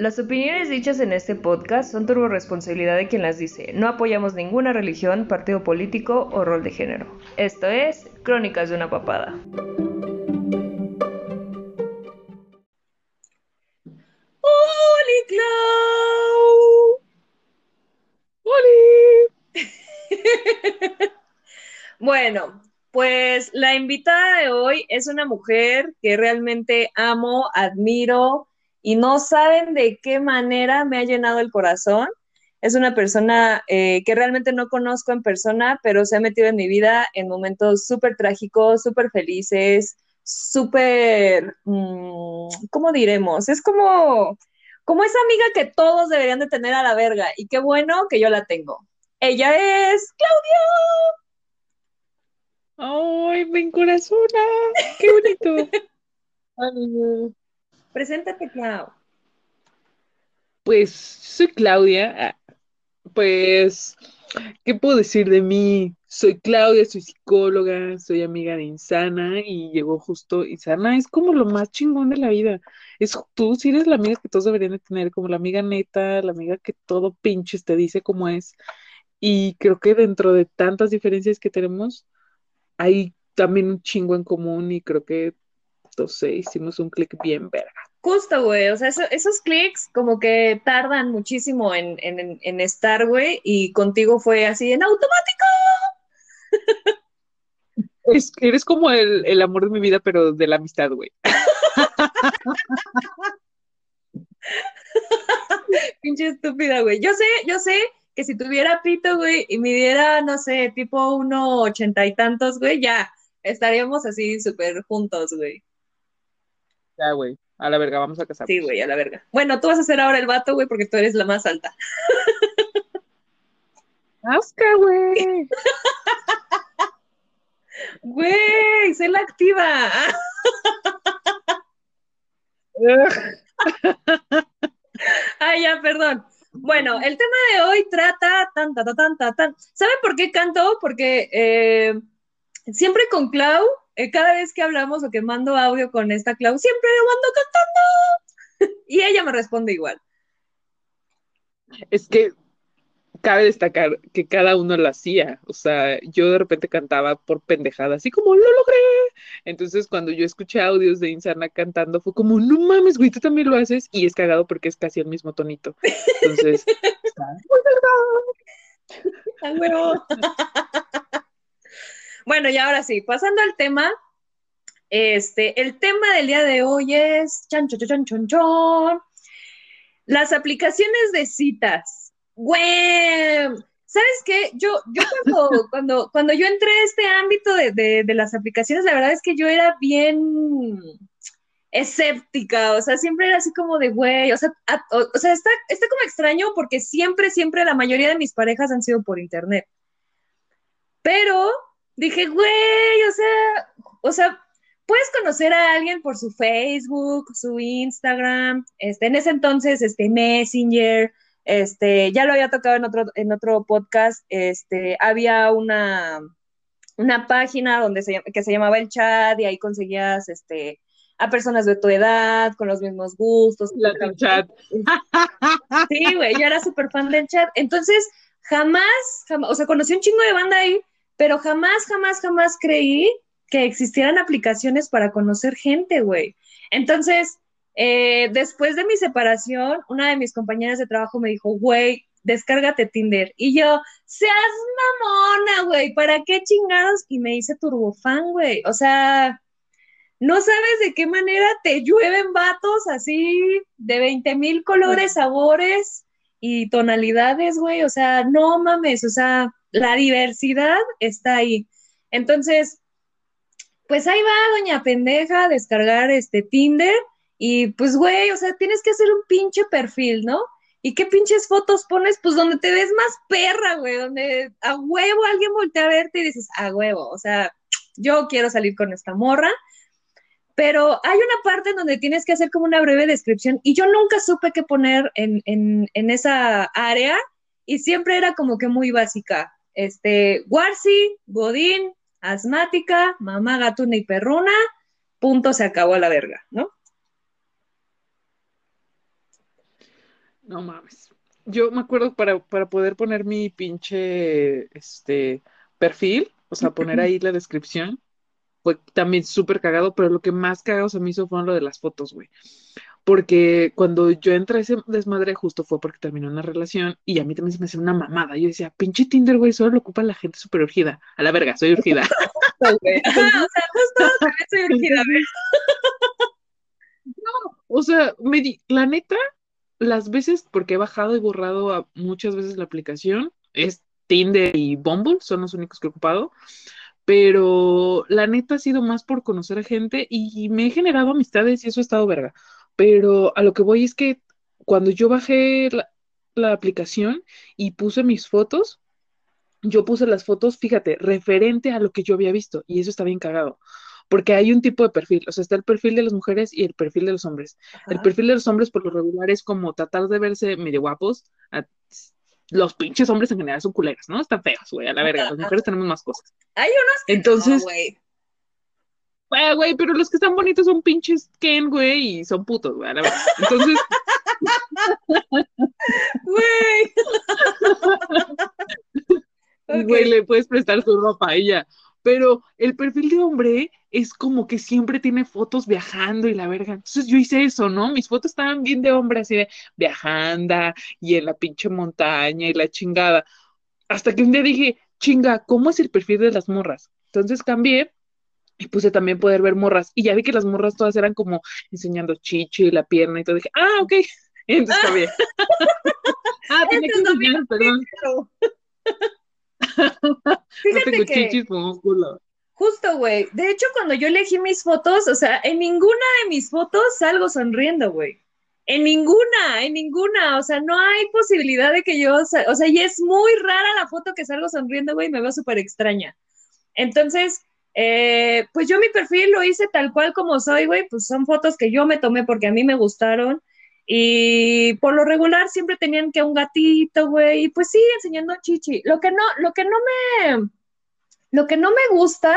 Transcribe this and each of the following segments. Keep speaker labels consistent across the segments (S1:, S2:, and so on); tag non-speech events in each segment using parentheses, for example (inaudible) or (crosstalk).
S1: Las opiniones dichas en este podcast son turbo responsabilidad de quien las dice. No apoyamos ninguna religión, partido político o rol de género. Esto es Crónicas de una papada.
S2: ¡Hola, Clau!
S3: ¡Hola! (laughs)
S2: bueno, pues la invitada de hoy es una mujer que realmente amo, admiro y no saben de qué manera me ha llenado el corazón. Es una persona eh, que realmente no conozco en persona, pero se ha metido en mi vida en momentos súper trágicos, súper felices, súper, mm, ¿cómo diremos? Es como, como esa amiga que todos deberían de tener a la verga y qué bueno que yo la tengo. Ella es
S3: Claudia. ¡Ay, me encorazona! ¡Qué bonito! (laughs)
S2: Preséntate, Clau.
S3: Pues soy Claudia. Ah, pues, ¿qué puedo decir de mí? Soy Claudia, soy psicóloga, soy amiga de Insana y llegó justo Insana. Es como lo más chingón de la vida. Es tú, si eres la amiga que todos deberían de tener, como la amiga neta, la amiga que todo pinches te dice cómo es. Y creo que dentro de tantas diferencias que tenemos, hay también un chingo en común y creo que sé, hicimos un clic bien verga.
S2: Justo, güey, o sea, esos clics como que tardan muchísimo en, estar, güey, y contigo fue así en automático.
S3: eres como el, amor de mi vida, pero de la amistad, güey. (laughs)
S2: Pinche estúpida, güey. Yo sé, yo sé que si tuviera pito, güey, y midiera, no sé, tipo uno ochenta y tantos, güey, ya estaríamos así súper juntos, güey.
S3: Ya, güey. A la verga, vamos a casar.
S2: Sí, güey, a la verga. Bueno, tú vas a ser ahora el vato, güey, porque tú eres la más alta. (laughs)
S3: Asca, güey. (laughs)
S2: Güey, sé la activa. (laughs) Ay, ya, perdón. Bueno, el tema de hoy trata tan, tan, tan, tan, tan. ¿Saben por qué canto? Porque eh, siempre con Clau eh, cada vez que hablamos o que mando audio con esta Clau, siempre le mando cantando. (laughs) y ella me responde igual.
S3: Es que cabe destacar que cada uno lo hacía. O sea, yo de repente cantaba por pendejada, así como lo logré. Entonces, cuando yo escuché audios de Insana cantando, fue como, no mames, güey, tú también lo haces. Y es cagado porque es casi el mismo tonito. Entonces, (laughs) (laughs)
S2: Bueno, y ahora sí, pasando al tema, este, el tema del día de hoy es chan, chan, chan, chan, chan, las aplicaciones de citas. Güey, ¿sabes qué? Yo, yo cuando, (laughs) cuando, cuando yo entré a este ámbito de, de, las aplicaciones, la verdad es que yo era bien escéptica, o sea, siempre era así como de, güey, o sea, o, sea está, está como extraño porque siempre, siempre la mayoría de mis parejas han sido por internet. Pero dije, güey, o sea, o sea, puedes conocer a alguien por su Facebook, su Instagram, este, en ese entonces, este, Messenger, este, ya lo había tocado en otro, en otro podcast, este, había una, una página donde se, que se llamaba el chat y ahí conseguías, este, a personas de tu edad, con los mismos gustos.
S3: La chat.
S2: Sí, güey, yo era súper fan del chat. Entonces, jamás, jamás, o sea, conocí un chingo de banda ahí, pero jamás, jamás, jamás creí que existieran aplicaciones para conocer gente, güey. Entonces, eh, después de mi separación, una de mis compañeras de trabajo me dijo, güey, descárgate Tinder. Y yo, seas mamona, güey, ¿para qué chingados? Y me hice turbofan, güey. O sea, no sabes de qué manera te llueven vatos así de 20 mil colores, sabores y tonalidades, güey. O sea, no mames, o sea, la diversidad está ahí. Entonces, pues ahí va, doña pendeja, a descargar este Tinder y pues, güey, o sea, tienes que hacer un pinche perfil, ¿no? ¿Y qué pinches fotos pones? Pues donde te ves más perra, güey, donde a huevo alguien voltea a verte y dices, a huevo, o sea, yo quiero salir con esta morra. Pero hay una parte en donde tienes que hacer como una breve descripción y yo nunca supe qué poner en, en esa área y siempre era como que muy básica este, Warsi, Godín, asmática, mamá gatuna y perruna, punto, se acabó a la verga, ¿no?
S3: No mames. Yo me acuerdo para, para poder poner mi pinche este perfil, o sea, poner (clears throat) ahí la descripción, fue también súper cagado, pero lo que más cagado se me hizo fue lo de las fotos, güey. Porque cuando yo entré a ese desmadre justo fue porque terminó una relación y a mí también se me hacía una mamada. Yo decía, pinche Tinder, güey, solo lo ocupa la gente súper urgida. A la verga, soy urgida. (laughs) (laughs)
S2: o sea, justo (laughs) también soy urgida, güey.
S3: No, o sea, me di, la neta, las veces, porque he bajado y borrado a muchas veces la aplicación, es Tinder y Bumble, son los únicos que he ocupado, pero la neta ha sido más por conocer a gente y me he generado amistades y eso ha estado verga. Pero a lo que voy es que cuando yo bajé la, la aplicación y puse mis fotos, yo puse las fotos, fíjate, referente a lo que yo había visto y eso está bien cagado porque hay un tipo de perfil, o sea, está el perfil de las mujeres y el perfil de los hombres. El perfil de los hombres por lo regular es como tratar de verse medio guapos. a- los pinches hombres en general son culeros, ¿no? Están feos, güey, a la verga. Las mujeres tenemos más cosas.
S2: Hay unos que
S3: Entonces,
S2: no, güey.
S3: güey, güey, pero los que están bonitos son pinches Ken, güey, y son putos, güey, a la verga. Entonces,
S2: Güey. (laughs)
S3: Güey, le puedes prestar su ropa y ya. Pero el perfil de hombre es como que siempre tiene fotos viajando y la verga. Entonces yo hice eso, ¿no? Mis fotos estaban bien de hombre, así de viajando y en la pinche montaña y la chingada. Hasta que un día dije, chinga, ¿cómo es el perfil de las morras? Entonces cambié y puse también poder ver morras. Y ya vi que las morras todas eran como enseñando chichi y la pierna y todo. Dije, ah, ok. Y (laughs) entonces cambié. (laughs) ah, tenía que enseñar, perdón.
S2: Pero- (laughs)
S3: No
S2: Fíjate
S3: tengo
S2: que
S3: chichis como culo.
S2: Justo, güey. De hecho, cuando yo elegí mis fotos, o sea, en ninguna de mis fotos salgo sonriendo, güey. En ninguna, en ninguna. O sea, no hay posibilidad de que yo, o sea, y es muy rara la foto que salgo sonriendo, güey, me veo súper extraña. Entonces, eh, pues yo mi perfil lo hice tal cual como soy, güey, pues son fotos que yo me tomé porque a mí me gustaron. Y por lo regular siempre tenían que un gatito, güey, y pues sí, enseñando chichi. Lo que no, lo que no me, lo que no me gusta,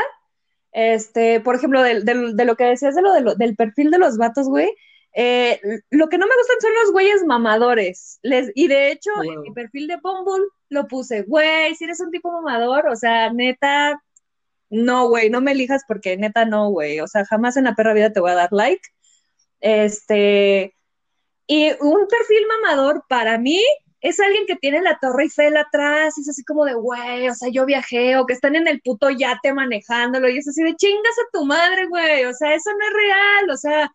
S2: este, por ejemplo, del- de, lo que decías de lo, de lo- del perfil de los vatos, güey, eh, lo que no me gustan son los güeyes mamadores. Les, y de hecho, en
S3: Wow.
S2: mi perfil de Bumble lo puse, güey, si eres un tipo mamador, o sea, neta, no, güey, no me elijas porque neta no, güey. O sea, jamás en la perra vida te voy a dar like. Este, y un perfil mamador para mí es alguien que tiene la Torre Eiffel atrás, y es así como de, güey, o sea, yo viajé, o que están en el puto yate manejándolo, y es así de chingas a tu madre, güey, o sea, eso no es real, o sea,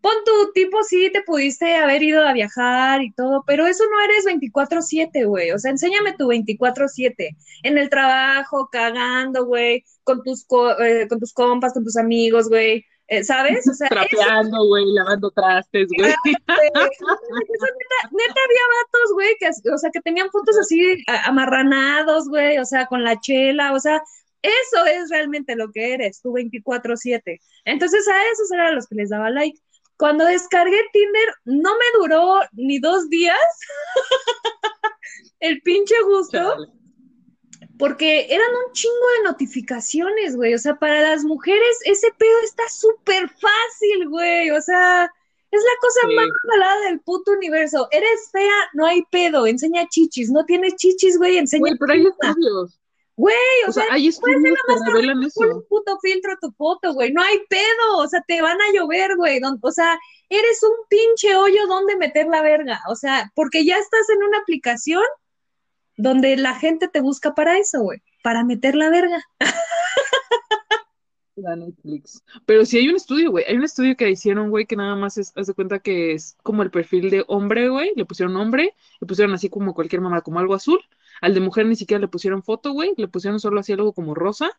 S2: pon tu tipo, sí, te pudiste haber ido a viajar y todo, pero eso no eres 24/7, güey, o sea, enséñame tu 24/7, en el trabajo, cagando, güey, con tus, co- eh, con tus compas, con tus amigos, güey, eh, ¿sabes? O sea,
S3: Trapeando, güey, lavando trastes, güey.
S2: Neta, neta había vatos, güey, que, o sea, que tenían fotos así amarranados, güey, o sea, con la chela, o sea, eso es realmente lo que eres, tu 24/7. Entonces a esos eran los que les daba like. Cuando descargué Tinder, no me duró ni dos días (laughs) el pinche gusto,
S3: Chale.
S2: Porque eran un chingo de notificaciones, güey. O sea, para las mujeres ese pedo está súper fácil, güey. O sea, es la cosa
S3: Sí.
S2: más regalada del puto universo. Eres fea, no hay pedo. Enseña chichis. No tienes chichis, güey. Enseña.
S3: Güey, pero hay estudios.
S2: Güey, o,
S3: O sea,
S2: sea,
S3: hay estudios que revelan
S2: pon
S3: eso.
S2: un puto filtro a tu foto, güey. No hay pedo. O sea, te van a llover, güey. O sea, eres un pinche hoyo donde meter la verga. O sea, porque ya estás en una aplicación donde la gente te busca para eso, güey. Para meter la verga. (laughs)
S3: La Netflix. Pero sí hay un estudio, güey. Hay un estudio que hicieron, güey, que nada más es, haz de cuenta que es como el perfil de hombre, güey. Le pusieron hombre, le pusieron así como cualquier mamá, como algo azul. Al de mujer ni siquiera le pusieron foto, güey. Le pusieron solo así algo como rosa.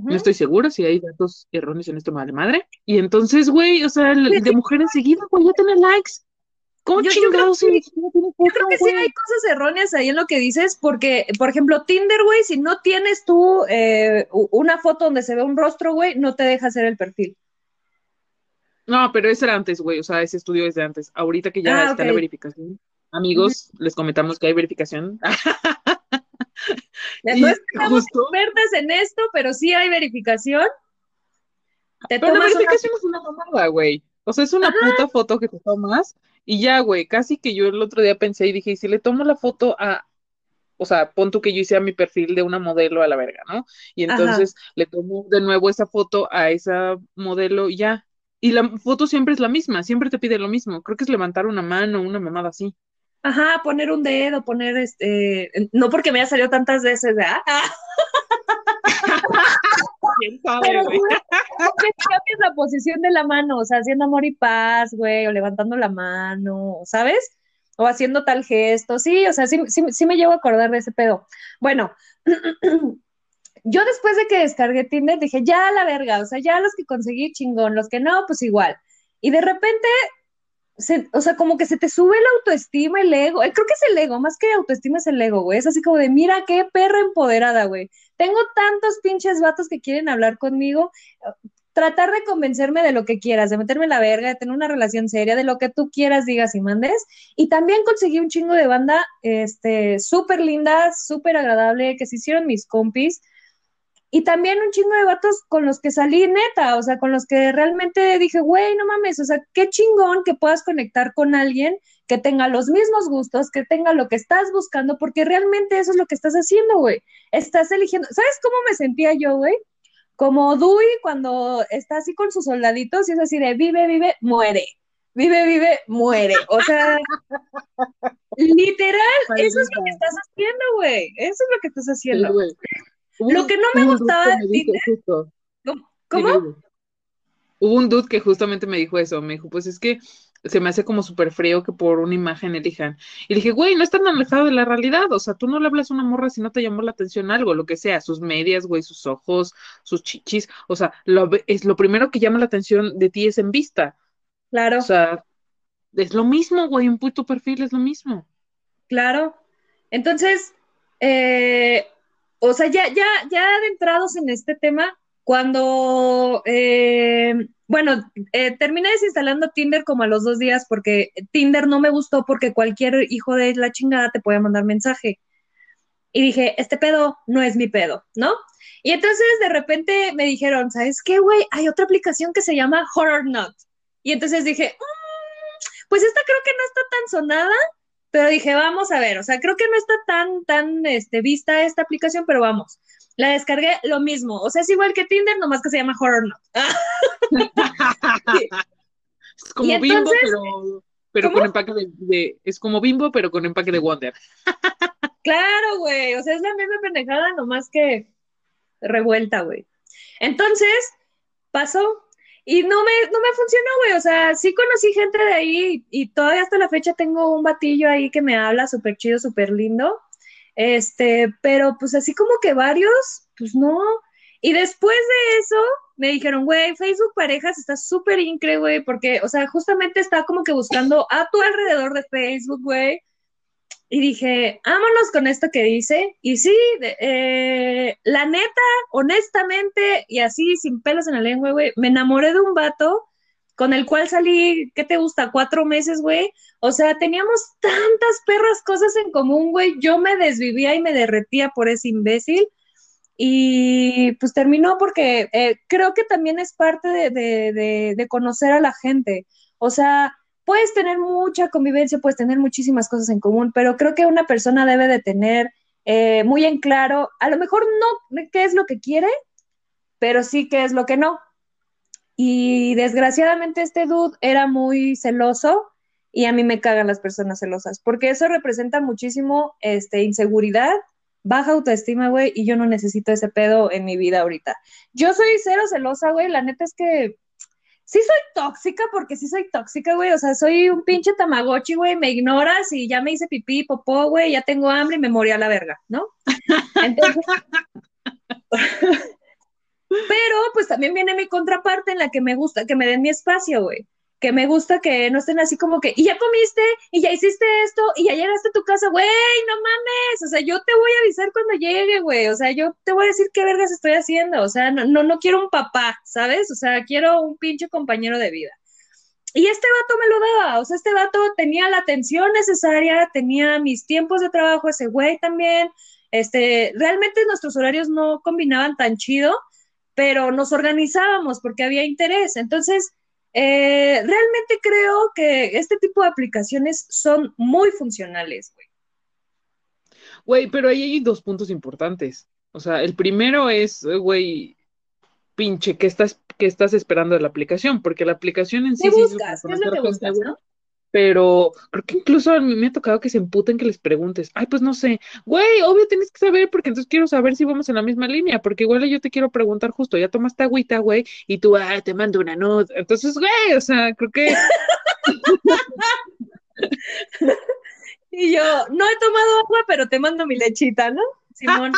S3: No estoy segura si hay datos erróneos en esto, madre madre. Y entonces, güey, o sea, el de mujer enseguida, güey, ya tiene likes. ¿Cómo
S2: Yo- yo creo
S3: chingados
S2: que- Yo creo que sí hay cosas erróneas ahí en lo que dices, porque, por ejemplo, Tinder, güey, si no tienes tú eh, una foto donde se ve un rostro, güey, no te deja hacer el perfil.
S3: No, pero ese era antes, güey. O sea, ese estudio es de antes. Ahorita que ya
S2: Ah,
S3: está la verificación. Amigos, les comentamos que hay verificación. (laughs)
S2: No estamos expertas en esto, pero sí hay verificación. Te
S3: pero la
S2: tomas una-
S3: verificación es una mamada, güey. O sea, es una puta foto que te tomas y ya, güey, casi que yo el otro día pensé y dije, ¿y si le tomo la foto a, o sea, pon tú que yo hice a mi perfil de una modelo a la verga, ¿no? Y entonces le tomo de nuevo esa foto a esa modelo y ya. Y la foto siempre es la misma, siempre te pide lo mismo. Creo que es levantar una mano, una mamada así.
S2: Ajá, poner un dedo, poner este, no porque me haya salido tantas veces, ¿verdad? (laughs)
S3: ¿Quién sabe,
S2: Pero,
S3: güey?
S2: cambies la posición de la mano, o sea, haciendo amor y paz, güey, o levantando la mano, ¿sabes? O haciendo tal gesto, sí, o sea, sí, sí, sí me llevo a acordar de ese pedo. Bueno, (clears throat) yo después de que descargué Tinder dije, ya la verga, o sea, ya los que conseguí chingón, los que no, pues igual. Y de repente, se- o sea, como que se te sube la autoestima, el ego, eh, creo que es el ego, más que autoestima es el ego, güey, es así como de, mira qué perra empoderada, güey. Tengo tantos pinches vatos que quieren hablar conmigo, tratar de convencerme de lo que quieras, de meterme en la verga, de tener una relación seria, de lo que tú quieras, digas y mandes. Y también conseguí un chingo de banda, este, súper linda, súper agradable, que se hicieron mis compis. Y también un chingo de vatos con los que salí neta, o sea, con los que realmente dije, güey, no mames, o sea, qué chingón que puedas conectar con alguien que tenga los mismos gustos, que tenga lo que estás buscando, porque realmente eso es lo que estás haciendo, güey. Estás eligiendo, ¿sabes cómo me sentía yo, güey? Como Dewey cuando está así con sus soldaditos y es así de vive, vive, muere. Vive, vive, muere. O sea, literal, eso es lo que estás haciendo, güey. Eso es lo que estás haciendo.
S3: güey.
S2: Lo que no me gustaba
S3: me dijo
S2: Tinder-
S3: justo-
S2: ¿Cómo?
S3: Hubo un dude que justamente me dijo eso, me dijo, pues es que se me hace como súper frío que por una imagen elijan. Y dije, güey, no es tan alejado de la realidad, o sea, tú no le hablas a una morra si no te llamó la atención algo, lo que sea, sus medias, güey, sus ojos, sus chichis, o sea, lo, es lo primero que llama la atención de ti es en vista,
S2: Claro,
S3: o sea, es lo mismo, güey, un puto perfil es lo mismo.
S2: claro. Entonces, eh, o sea, ya, ya, ya adentrados en este tema, cuando, eh, bueno, eh, terminé desinstalando Tinder como a los dos días porque Tinder no me gustó porque cualquier hijo de la chingada te podía mandar mensaje. Y dije, este pedo no es mi pedo, ¿no? Y entonces de repente me dijeron, ¿sabes qué, güey? Hay otra aplicación que se llama Horror Not. Y entonces dije, "Mm, pues esta creo que no está tan sonada, pero dije, vamos a ver, o sea, creo que no está tan, tan este, vista esta aplicación, pero vamos. La descargué lo mismo, o sea, es igual que Tinder, nomás que se llama Horror Not. (laughs)
S3: Es como
S2: Y
S3: bimbo,
S2: entonces-
S3: pero, con empaque de, de- es como bimbo, pero con empaque de Wonder. (laughs)
S2: Claro, güey, o sea, es la misma pendejada, nomás que revuelta, güey. Entonces, pasó. Y no me, no me funcionó, güey, o sea, sí conocí gente de ahí y todavía hasta la fecha tengo un batillo ahí que me habla súper chido, súper lindo, este, pero pues así como que varios, pues no. Y después de eso, me dijeron, güey, Facebook Parejas está súper incre, güey, porque, o sea, justamente está como que buscando a tu alrededor de Facebook, güey. Y dije, vámonos con esto que dice. Y sí, eh, la neta, honestamente, y así sin pelos en la lengua, güey, me enamoré de un vato con el cual salí, ¿qué te gusta? Cuatro meses, güey. O sea, teníamos tantas perras cosas en común, güey. Yo me desvivía y me derretía por ese imbécil. Y pues terminó porque eh, creo que también es parte de, de- de- conocer a la gente. O sea, puedes tener mucha convivencia, puedes tener muchísimas cosas en común, pero creo que una persona debe de tener eh, muy en claro, a lo mejor no qué es lo que quiere, pero sí qué es lo que no. Y desgraciadamente este dude era muy celoso y a mí me cagan las personas celosas, porque eso representa muchísimo este, inseguridad, baja autoestima, güey, y yo no necesito ese pedo en mi vida ahorita. Yo soy cero celosa, güey, la neta es que sí soy tóxica, porque sí soy tóxica, güey, o sea, soy un pinche tamagotchi, güey, me ignoras y ya me hice pipí, popó, güey, ya tengo hambre y me morí a la verga, ¿no? (laughs) Entonces... Pero pues también viene mi contraparte en la que me gusta que me den mi espacio, güey. Que me gusta que no estén así como que, y ya comiste, y ya hiciste esto, y ya llegaste a tu casa, güey, no mames. O sea, yo te voy a avisar cuando llegue, güey. O sea, yo te voy a decir qué vergas estoy haciendo. O sea, no, no, no quiero un papá, ¿sabes? O sea, quiero un pinche compañero de vida. Y este vato me lo daba, o sea, este vato tenía la atención necesaria, tenía mis tiempos de trabajo, ese güey también. Este, realmente nuestros horarios no combinaban tan chido, pero nos organizábamos porque había interés. Entonces, Eh, realmente creo que este tipo de aplicaciones son muy funcionales, güey.
S3: Güey, pero ahí hay dos puntos importantes. O sea, el primero es, güey, pinche, ¿qué estás, qué estás esperando de la aplicación? Porque la aplicación en sí...
S2: ¿Qué buscas? ¿Qué es lo que buscas, no?
S3: Pero creo que incluso a mí me ha tocado que se emputen que les preguntes, ay, pues no sé, güey, obvio tienes que saber porque entonces quiero saber si vamos en la misma línea, porque igual yo te quiero preguntar justo, ya tomaste agüita, güey, y tú, ah, te mando una nota. Entonces, güey, o sea, creo que (laughs)
S2: Y yo, no he tomado agua, pero te mando mi lechita, ¿no? (laughs) Simón.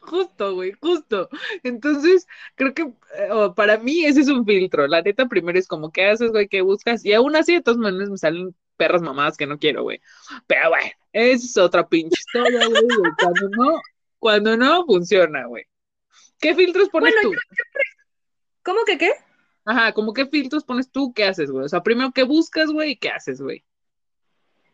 S3: Justo, güey, justo. Entonces, creo que eh, para mí ese es un filtro. La neta, primero es como, ¿qué haces, güey? ¿Qué buscas? Y aún así, de todas maneras, me salen perras mamadas que no quiero, güey. Pero bueno, esa es otra pinche historia, güey. Cuando no, cuando no, funciona, güey. ¿Qué filtros pones
S2: Bueno,
S3: tú?
S2: ¿Cómo que qué?
S3: Ajá, como qué filtros pones tú, ¿qué haces, güey? O sea, primero, ¿qué buscas, güey? ¿Y qué haces, güey?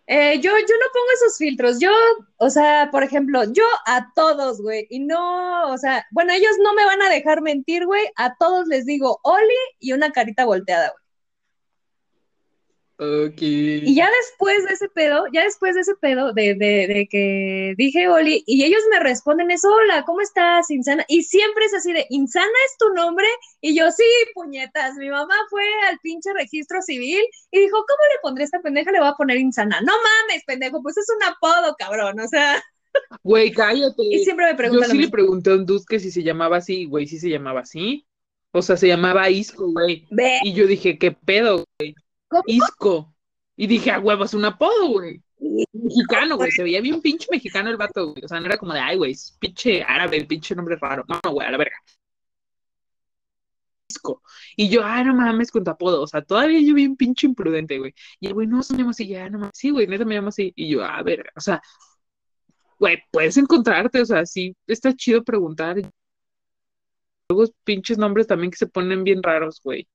S2: Eh, yo, yo no pongo esos filtros. Yo, o sea, por ejemplo, yo a todos, güey, y no, o sea, bueno, ellos no me van a dejar mentir, güey. A todos les digo Oli y una carita volteada, güey. Y ya después de ese pedo, ya después de ese pedo, de, de, de que dije Oli, y ellos me responden eso, hola, ¿cómo estás, Insana? Y siempre es así de, ¿Insana es tu nombre? Y yo, sí, puñetas, mi mamá fue al pinche registro civil y dijo, ¿cómo le pondré a esta pendeja? Le voy a poner Insana. No mames, pendejo, pues es un apodo, cabrón, o sea,
S3: Güey, (laughs) cállate.
S2: y siempre me
S3: Yo
S2: preguntan lo
S3: sí le pregunté a un dude que si se llamaba así, güey, sí se llamaba así. O sea, se llamaba Isco, güey.
S2: Ve,
S3: Y yo dije, ¿qué pedo, güey?
S2: ¿Cómo?
S3: Isco. Y dije, a huevo, es un apodo, güey. Mexicano, güey. Se veía bien pinche mexicano el vato, güey. O sea, no era como de, ay, güey, es pinche árabe, el pinche nombre raro. No, no, güey, a la verga. Isco. Y yo, ah, no mames, con tu apodo. O sea, todavía yo bien pinche imprudente, güey. Y el güey, no, se me llama así, ya, no mames. Sí, güey, neta me llamo así. Y yo, a ver, o sea, güey, puedes encontrarte, o sea, sí, está chido preguntar. Luego pinches nombres también que se ponen bien raros, güey.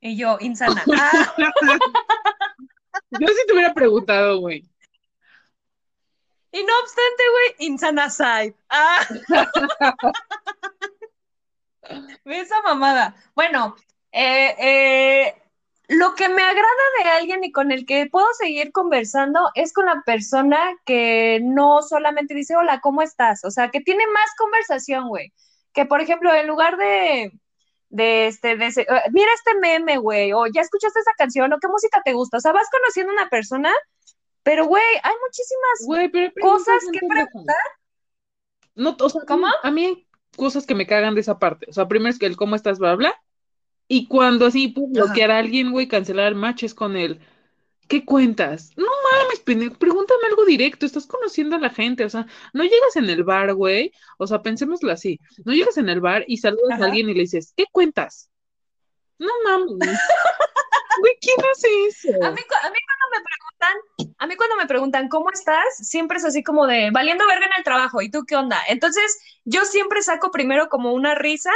S2: Y yo, Insana. Ah, (laughs)
S3: Yo sí te hubiera preguntado, güey.
S2: y no obstante, güey, Insana Side. Ah. (laughs) Esa mamada. Bueno, eh, eh, lo que me agrada de alguien y con el que puedo seguir conversando es con la persona que no solamente dice, hola, ¿cómo estás? O sea, que tiene más conversación, güey. Que, por ejemplo, en lugar de, de este, de ese, "Eh, mira este meme, güey, o ya escuchaste esa canción, o qué música te gusta. O sea, vas conociendo a una persona, pero, güey, hay muchísimas
S3: pero hay
S2: cosas que preguntar.
S3: No, o sea,
S2: ¿Cómo?
S3: A mí hay cosas que me cagan de esa parte. O sea, primero es que el cómo estás, bla, bla. Y cuando así puedo
S2: Ajá.
S3: bloquear a alguien, güey, cancelar el match es con el, ¿qué cuentas? No mames, pendejo, pregúntame algo directo, estás conociendo a la gente, o sea, no llegas en el bar, güey, o sea, pensémoslo así, no llegas en el bar y saludas
S2: Ajá.
S3: a alguien y le dices, ¿qué cuentas? No mames. Güey, ¿quién hace eso?
S2: A mí, a mí cuando me preguntan, a mí cuando me preguntan cómo estás, siempre es así como de valiendo verga en el trabajo, ¿y tú qué onda? Entonces, yo siempre saco primero como una risa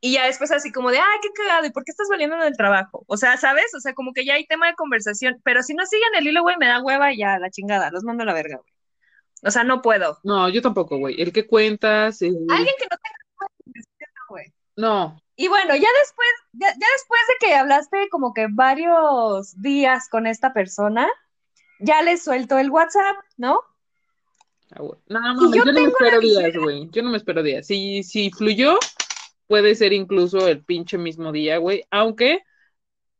S2: y ya después así como de, ay, qué cagado, ¿y por qué estás valiendo en el trabajo? O sea, ¿sabes? O sea, como que ya hay tema de conversación, pero si no siguen el hilo, güey, me da hueva y ya, la chingada, los mando a la verga, güey. O sea, no puedo.
S3: No, yo tampoco, güey. El que cuentas, el-
S2: Alguien que no tenga güey.
S3: no,
S2: Y bueno, ya después, ya, ya después de que hablaste como que varios días con esta persona, ya le suelto el WhatsApp, ¿no?
S3: Ah. No, no,
S2: yo
S3: yo no me espero días, güey. Yo no me espero días. Si, si fluyó, puede ser incluso el pinche mismo día, güey. Aunque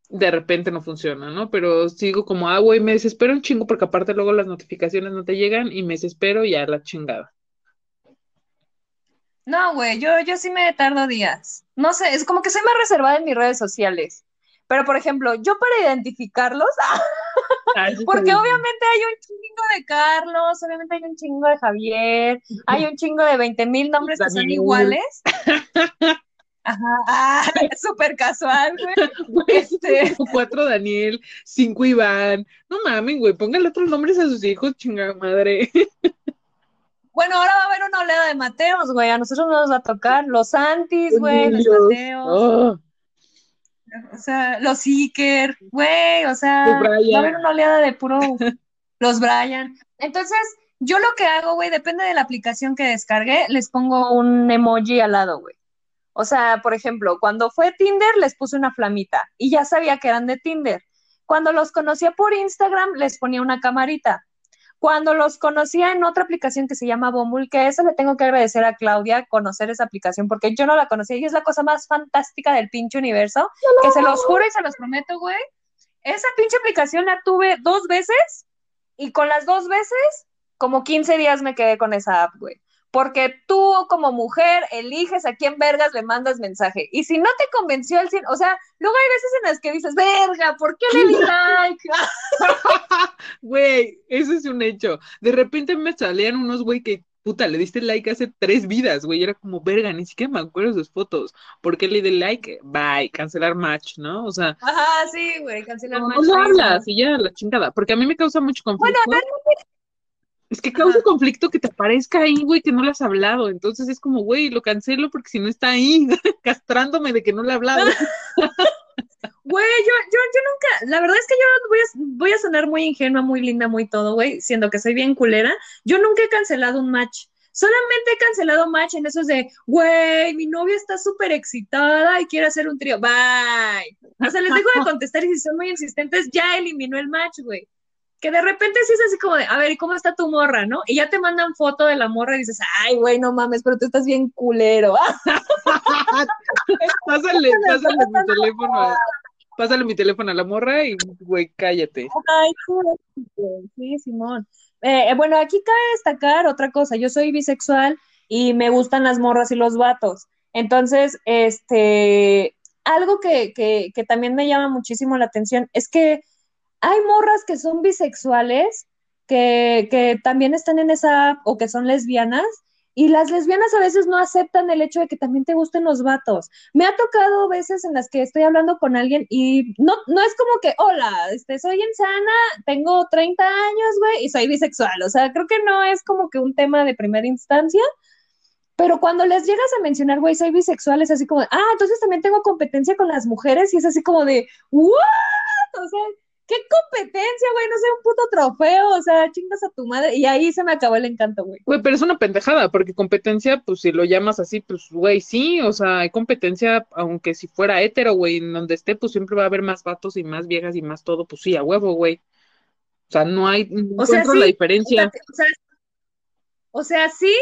S3: de repente no funciona, ¿no? Pero sigo como, ah, güey, me desespero un chingo porque aparte luego las notificaciones no te llegan y me desespero y a la chingada.
S2: No, güey, yo, yo sí me tardo días. No sé, es como que soy más reservada en mis redes sociales. Pero, por ejemplo, yo para identificarlos, (laughs) porque
S3: bien.
S2: obviamente hay un chingo de Carlos, obviamente hay un chingo de Javier, hay un chingo de 20 mil nombres que son iguales. (laughs) Ajá, ah, (laughs) súper casual, güey. Este- (laughs)
S3: cuatro Daniel, cinco Iván. No mames, güey, póngale otros nombres a sus hijos, chingada madre.
S2: Bueno, ahora va a haber una oleada de Mateos, güey. A nosotros nos va a tocar los Santis, güey, los. Mateos,
S3: Oh,
S2: o sea, los Iker, güey, o sea, va a haber una oleada de puro (laughs) los Brian. Entonces, yo lo que hago, güey, depende de la aplicación que descargué, les pongo un emoji al lado, güey. O sea, por ejemplo, cuando fue Tinder, les puse una flamita y ya sabía que eran de Tinder. Cuando los conocía por Instagram, les ponía una camarita. Cuando los conocía en otra aplicación que se llama Bumble, que eso le tengo que agradecer a Claudia conocer esa aplicación porque yo no la conocía y es la cosa más fantástica del pinche universo, que se los juro y se los prometo, güey. Esa pinche aplicación la tuve dos veces y con las dos veces, como 15 días me quedé con esa app, güey porque tú como mujer eliges a quién vergas le mandas mensaje. Y si no te convenció el cine, o sea, luego hay veces en las que dices, verga, ¿por qué le di (laughs) like? (laughs)
S3: Güey, eso es un hecho. De repente me salían unos güey que, puta, le diste like hace tres vidas, güey. Era como, verga, ni siquiera me acuerdo de sus fotos. ¿Por qué le di like? Bye, cancelar match, ¿no? O sea.
S2: Ajá, sí, güey, cancelar match.
S3: No hablas y ya, la chingada. Porque a mí me causa mucho conflicto. Bueno, es que causa conflicto que te aparezca ahí, güey, que no le has hablado. Entonces es como, güey, lo cancelo porque si no está ahí, (laughs) castrándome de que no le he hablado. (laughs)
S2: Güey, yo, yo, yo nunca, la verdad es que yo voy a, voy a sonar muy ingenua, muy linda, muy todo, güey, siendo que soy bien culera. Yo nunca he cancelado un match. Solamente he cancelado match en esos de, güey, mi novia está súper excitada y quiere hacer un trío. Bye. O sea, les dejo de (laughs) contestar y si son muy insistentes, ya eliminó el match, güey que de repente sí es así como de, a ver, ¿y cómo está tu morra, no? Y ya te mandan foto de la morra y dices, ay, güey, no mames, pero tú estás bien culero. (laughs)
S3: pásale, (laughs) pásale mi teléfono, pásale mi teléfono a la morra y, güey, cállate.
S2: Ay, sí, Simón. Eh, bueno, aquí cabe destacar otra cosa, yo soy bisexual y me gustan las morras y los vatos. Entonces, este, algo que, que, que también me llama muchísimo la atención es que hay morras que son bisexuales, que, que también están en esa, o que son lesbianas, y las lesbianas a veces no aceptan el hecho de que también te gusten los vatos. Me ha tocado veces en las que estoy hablando con alguien y no, no es como que, hola, este, soy insana, tengo 30 años, güey, y soy bisexual. O sea, creo que no es como que un tema de primera instancia. Pero cuando les llegas a mencionar, güey, soy bisexual, es así como, ah, entonces también tengo competencia con las mujeres y es así como de, ¿what? O sea, ¿Qué competencia, güey? No sé, un puto trofeo, o sea, chingas a tu madre. Y ahí se me acabó el encanto, güey.
S3: Güey, pero es una pendejada, porque competencia, pues si lo llamas así, pues, güey, sí, o sea, hay competencia, aunque si fuera hétero, güey, en donde esté, pues siempre va a haber más vatos y más viejas y más todo, pues sí, a huevo, güey. O sea, no hay, no o sea, la diferencia.
S2: O sea, o sea, sí,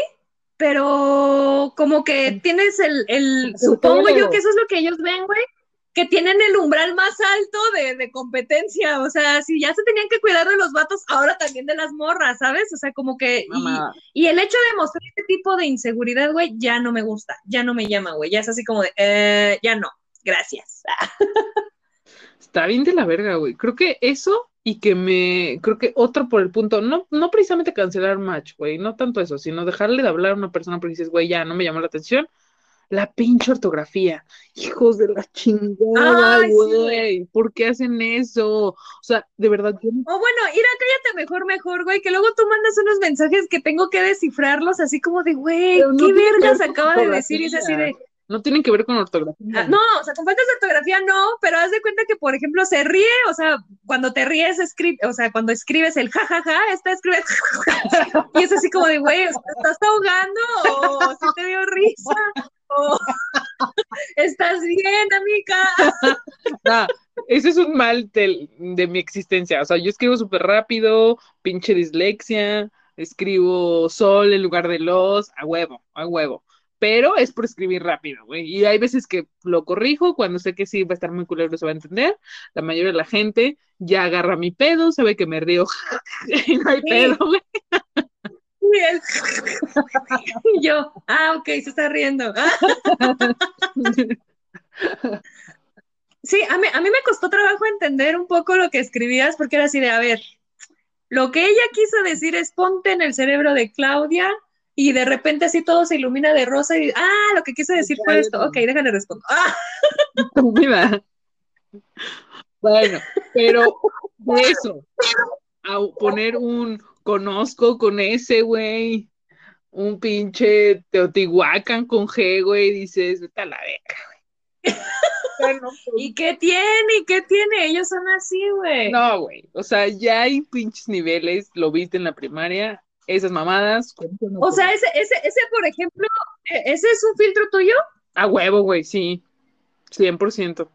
S2: pero como que tienes el, el supongo yo que eso es lo que ellos ven, güey, que tienen el umbral más alto de, competencia. O sea, si ya se tenían que cuidar de los vatos, ahora también de las morras, ¿sabes? O sea, como que. Y, el hecho de mostrar este tipo de inseguridad, güey, ya no me gusta, ya no me llama, güey. Ya es así como de, eh, ya no, gracias. (laughs)
S3: Está bien de la verga, güey. Creo que eso y que me, creo que otro por el punto, no, no precisamente cancelar match, güey, no tanto eso, sino dejarle de hablar a una persona porque dices, güey, ya no me llamó la atención, la pinche ortografía. Hijos de la chingada, güey. ¿Por qué hacen eso? O sea, de verdad.
S2: Yo... Oh, bueno, Ira, cállate mejor, mejor, güey, que luego tú mandas unos mensajes que tengo que descifrarlos así como de, güey, ¿qué vergas acaba de decir? Y es así de.
S3: No tienen que ver con ortografía.
S2: Ah, no, o sea, con faltas de ortografía no, pero haz de cuenta que, por ejemplo, se ríe, o sea, cuando te ríes, o sea, cuando escribes el jajaja, ja, ja, esta escribe (laughs) y es así como de, güey, ¿estás ahogando o si te dio risa? (laughs) ¿Estás bien, amiga? (laughs)
S3: No, ese es un mal de, mi existencia. O sea, yo escribo súper rápido, pinche dislexia, escribo sol en lugar de los, a huevo, a huevo. Pero es por escribir rápido, güey. Y hay veces que lo corrijo cuando sé que sí va a estar muy culero, se va a entender. La mayoría de la gente ya agarra mi pedo, sabe que me río (laughs) y no hay pedo, güey. (laughs)
S2: Y yo, ah, ok, se está riendo. Sí, a mí, a mí me costó trabajo entender un poco lo que escribías porque era así de, a ver, lo que ella quiso decir es ponte en el cerebro de Claudia y de repente así todo se ilumina de rosa y, ah, lo que quiso decir fue esto. Ok, déjale responder. (laughs)
S3: Bueno, pero eso, a poner un, conozco con ese, güey. Un pinche Teotihuacán con G, güey. Dices, vete a la verga, (laughs) güey.
S2: ¿Y qué tiene? ¿Y qué tiene? Ellos son así, güey.
S3: No, güey. O sea, ya hay pinches niveles. Lo viste en la primaria. Esas mamadas.
S2: O sea, ese, ese, ese, por ejemplo, ¿e-, ¿ese es un filtro tuyo?
S3: A huevo, güey, sí. 100%.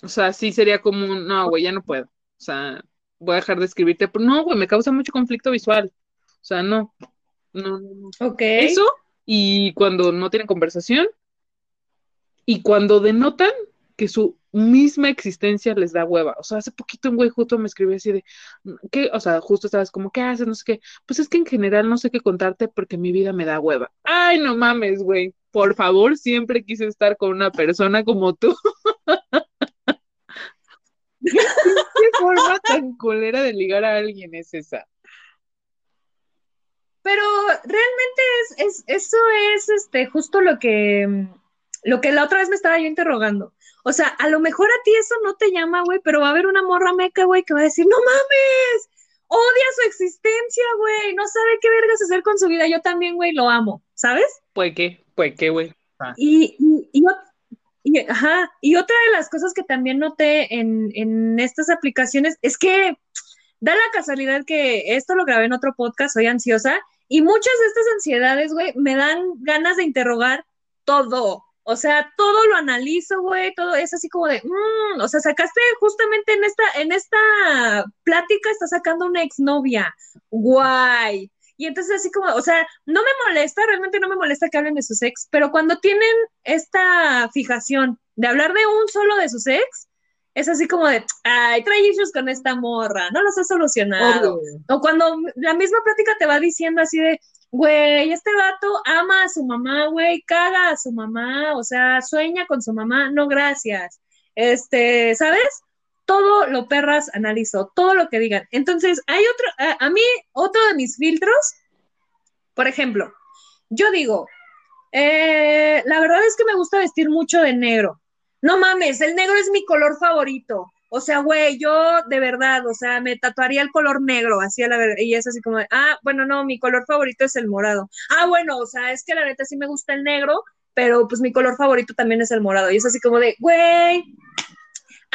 S3: O sea, sí sería como, un, no, güey, ya no puedo. O sea, voy a dejar de escribirte. Pero no, güey, me causa mucho conflicto visual. O sea, no. No, no, no.
S2: Ok.
S3: Eso, y cuando no tienen conversación, y cuando denotan que su misma existencia les da hueva. O sea, hace poquito un güey justo me escribió así de, ¿qué? O sea, justo estabas como, ¿qué haces? No sé qué. Pues es que en general no sé qué contarte porque mi vida me da hueva. Ay, no mames, güey. Por favor, siempre quise estar con una persona como tú. (laughs) (laughs) ¿Qué forma tan colera de ligar a alguien es esa?
S2: Pero realmente es, es, eso es este, justo lo que, lo que la otra vez me estaba yo interrogando. O sea, a lo mejor a ti eso no te llama, güey, pero va a haber una morra meca, güey, que va a decir, no mames, odia su existencia, güey, no sabe qué vergas hacer con su vida. Yo también, güey, lo amo, ¿sabes?
S3: Pues qué, pues qué, güey. Ah.
S2: Y, y, y, y, ajá, y otra de las cosas que también noté en, en estas aplicaciones es que da la casualidad que esto lo grabé en otro podcast, soy ansiosa, y muchas de estas ansiedades, güey, me dan ganas de interrogar todo. O sea, todo lo analizo, güey, todo es así como de, mmm, o sea, sacaste justamente en esta, en esta plática, está sacando una exnovia, guay. Y entonces así como, o sea, no me molesta, realmente no me molesta que hablen de sus ex, pero cuando tienen esta fijación de hablar de un solo de sus ex, es así como de, ay, trae issues con esta morra, no los ha solucionado.
S3: Obvio.
S2: O cuando la misma plática te va diciendo así de, güey, este vato ama a su mamá, güey, caga a su mamá, o sea, sueña con su mamá, no gracias. Este, ¿sabes? Todo lo perras analizo, todo lo que digan. Entonces, hay otro, a, mí, otro de mis filtros, por ejemplo, yo digo, eh, la verdad es que me gusta vestir mucho de negro. No mames, el negro es mi color favorito. O sea, güey, yo de verdad, o sea, me tatuaría el color negro, así a la verdad, y es así como, ah, bueno, no, mi color favorito es el morado. Ah, bueno, o sea, es que la neta sí me gusta el negro, pero pues mi color favorito también es el morado. Y es así como de, güey,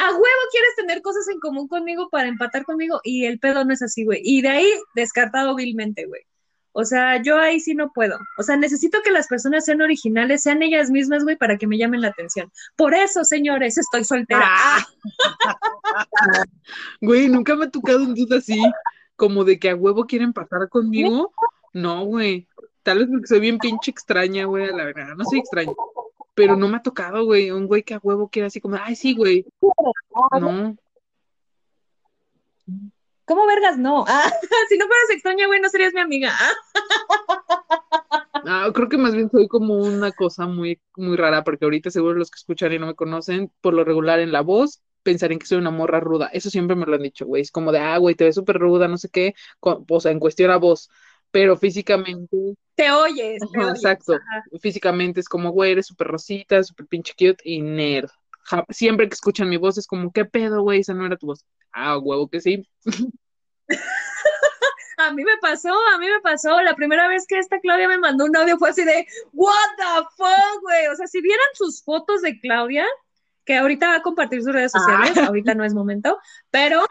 S2: a huevo quieres tener cosas en común conmigo para empatar conmigo, y el pedo no es así, güey. Y de ahí, descartado vilmente, güey. O sea, yo ahí sí no puedo. O sea, necesito que las personas sean originales, sean ellas mismas, güey, para que me llamen la atención. Por eso, señores, estoy soltera. (laughs)
S3: Güey, nunca me ha tocado un duda así, como de que a huevo quieren pasar conmigo. No, güey. Tal vez porque soy bien pinche extraña, güey, la verdad. No soy extraña. Pero no me ha tocado, güey, un güey que a huevo quiere así como, ay, sí, güey. No.
S2: ¿Cómo vergas no? (laughs) Ah, si no fueras extraña, güey, no serías mi amiga. (laughs) Ah,
S3: creo que más bien soy como una cosa muy, muy rara, porque ahorita seguro los que escuchan y no me conocen, por lo regular en la voz, pensarían que soy una morra ruda. Eso siempre me lo han dicho, güey. Es como de, ah, güey, te ves súper ruda, no sé qué. O sea, en cuestión a voz. Pero físicamente,
S2: te oyes. te
S3: ajá,
S2: oyes,
S3: exacto.
S2: ajá.
S3: Físicamente es como, güey, eres súper rosita, súper pinche cute y nerd. Ja- siempre que escuchan mi voz es como, ¿qué pedo, güey? Esa no era tu voz. Ah, huevo que sí. (laughs)
S2: A mí me pasó, a mí me pasó. La primera vez que esta Claudia me mandó un audio fue así de, what the fuck, güey. O sea, si vieran sus fotos de Claudia, que ahorita va a compartir sus redes sociales, ahorita no es momento, pero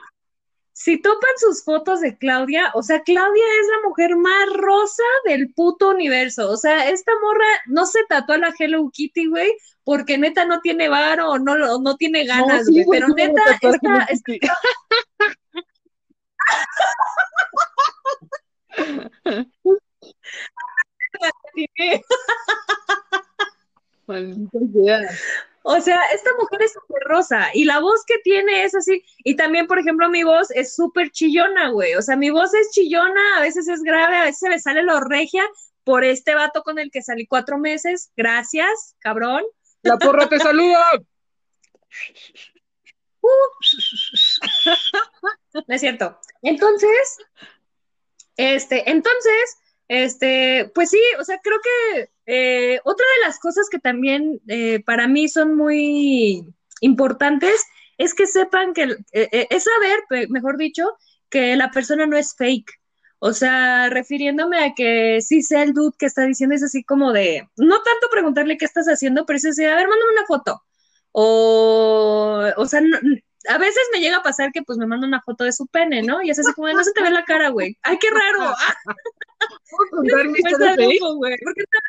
S2: si topan sus fotos de Claudia, o sea, Claudia es la mujer más rosa del puto universo. O sea, esta morra no se tatuó la Hello Kitty, güey, porque neta no tiene varo o no, lo- no tiene ganas,
S3: sí,
S2: güey. Pero
S3: a
S2: neta, esta, esta. (laughs) (laughs)
S3: Maldita sea.
S2: O sea, esta mujer es súper rosa y la voz que tiene es así. Y también, por ejemplo, mi voz es súper chillona, güey. O sea, mi voz es chillona, a veces es grave, a veces se me sale lo regia por este vato con el que salí cuatro meses. Gracias, cabrón.
S3: La porra te saluda. (laughs) (laughs)
S2: No es cierto. Entonces, este, entonces, este, pues sí, o sea, creo que eh, otra de las cosas que también eh, para mí son muy importantes es que sepan que, eh, es saber, mejor dicho, que la persona no es fake. O sea, refiriéndome a que sí sé el dude que está diciendo es así como de, no tanto preguntarle qué estás haciendo, pero es así, a ver, mándame una foto. O, o sea, no- a veces me llega a pasar que pues me manda una foto de su pene, ¿no? Y es así como, de, no se te ve la cara, güey. Ay, qué raro. (laughs)
S3: ¿Puedo contar mi historia fake?
S2: loco, güey. ¿Por qué está-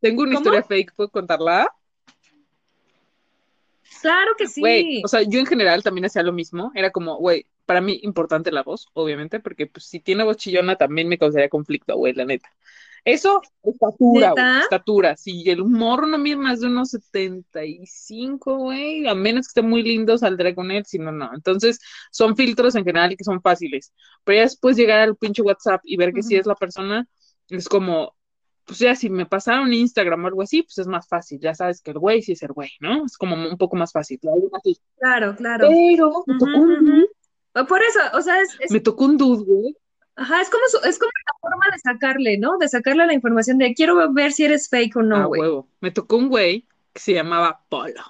S3: Tengo una
S2: ¿Cómo?
S3: historia fake, ¿puedo contarla?
S2: Claro que sí.
S3: Güey, o sea, yo en general también hacía lo mismo. Era como, güey, para mí importante la voz, obviamente, porque pues si tiene voz chillona también me causaría conflicto, güey, la neta. Eso, estatura, estatura. Si el morro no mide más de unos 75, güey, a menos que esté muy lindo, saldré con él, si no, no. Entonces, son filtros en general que son fáciles. Pero ya después llegar al pinche WhatsApp y ver que si
S2: Ujú.
S3: es la persona, es como, pues ya si me pasaron Instagram o algo así, pues es más fácil. Ya sabes que el güey sí es el güey, ¿no? Es como un poco más fácil.
S2: Claro, claro.
S3: Pero me un
S2: Por eso, o sea, es, es-
S3: me tocó un dude, güey.
S2: Ajá, es como su- es como la forma de sacarle, ¿no? De sacarle la información de quiero ver si eres fake o no, güey.
S3: huevo. Me tocó un güey que se llamaba Polo,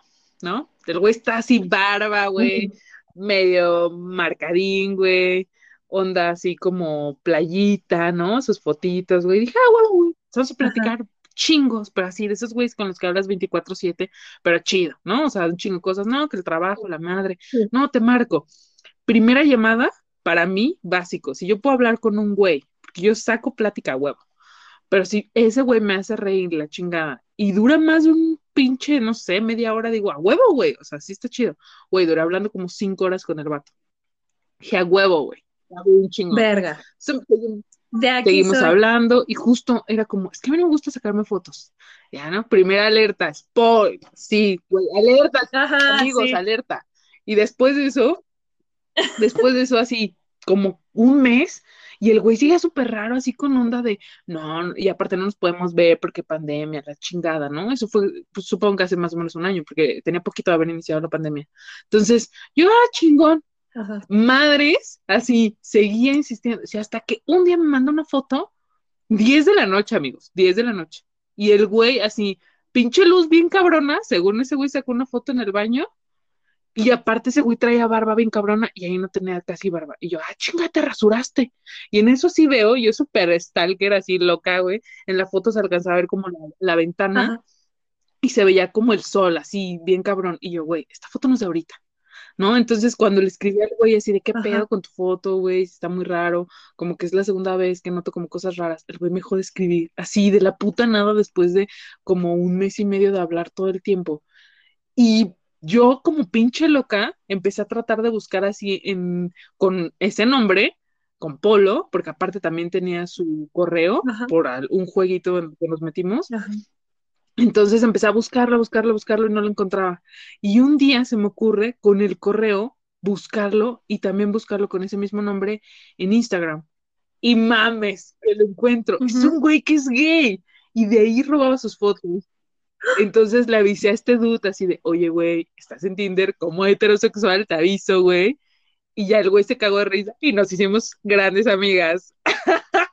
S3: ¿no? El güey está así barba, güey, medio marcadín, güey, onda así como playita, ¿no? Sus fotitos, güey. Dije, ah, huevo, güey. Vamos a platicar chingos, pero así, de esos güeyes con los que hablas 24/7, pero chido, ¿no? O sea, un chingo de cosas, no, que el trabajo, la madre, no, te marco. Primera llamada, para mí, básico. Si yo puedo hablar con un güey, porque yo saco plática a huevo, pero si ese güey me hace reír la chingada y dura más de un pinche, no sé, media hora, digo, a huevo, güey, o sea, sí está chido. Güey, duré hablando como cinco horas con el vato. Dije, a huevo, güey. Hablé un chingo.
S2: Verga. De aquí
S3: Seguimos
S2: soy.
S3: hablando y justo era como, es que a mí no me gusta sacarme fotos. Ya, ¿no? Primera alerta, spoil. Sí, güey, alerta,
S2: Ajá,
S3: amigos,
S2: sí.
S3: alerta. Y después de eso, después de eso, así como un mes, y el güey sigue súper raro, así con onda de, no, y aparte no nos podemos ver porque pandemia, la chingada, ¿no? Eso fue, pues, supongo que hace más o menos un año, porque tenía poquito de haber iniciado la pandemia. Entonces, yo, ah, chingón,
S2: Ajá.
S3: madres, así, seguía insistiendo, o sea, hasta que un día me mandó una foto, 10 de la noche, amigos, 10 de la noche, y el güey, así, pinche luz bien cabrona, según ese güey sacó una foto en el baño, y aparte ese güey traía barba bien cabrona y ahí no tenía casi barba. Y yo, ah, chinga, te rasuraste. Y en eso sí veo, yo súper stalker, así loca, güey. En la foto se alcanzaba a ver como la, la ventana
S2: Ajá.
S3: y se veía como el sol, así bien cabrón. Y yo, güey, esta foto no es de ahorita. ¿No? Entonces cuando le escribí al güey así de qué
S2: Ajá.
S3: pedo con tu foto, güey, está muy raro, como que es la segunda vez que noto como cosas raras, el güey me dejó de escribir, así de la puta nada después de como un mes y medio de hablar todo el tiempo. Y yo como pinche loca empecé a tratar de buscar así en, con ese nombre, con Polo, porque aparte también tenía su correo
S2: Ajá.
S3: por al- un jueguito en que nos metimos.
S2: Ajá.
S3: Entonces empecé a buscarlo, a buscarlo, a buscarlo y no lo encontraba. Y un día se me ocurre con el correo buscarlo y también buscarlo con ese mismo nombre en Instagram. Y mames, que lo encuentro. Es
S2: Ujú.
S3: un güey que es gay. Y de ahí robaba sus fotos. Entonces le avisé a este dude así de, oye, güey, estás en Tinder como heterosexual, te aviso, güey. Y ya el güey se cagó de risa y nos hicimos grandes amigas. (laughs)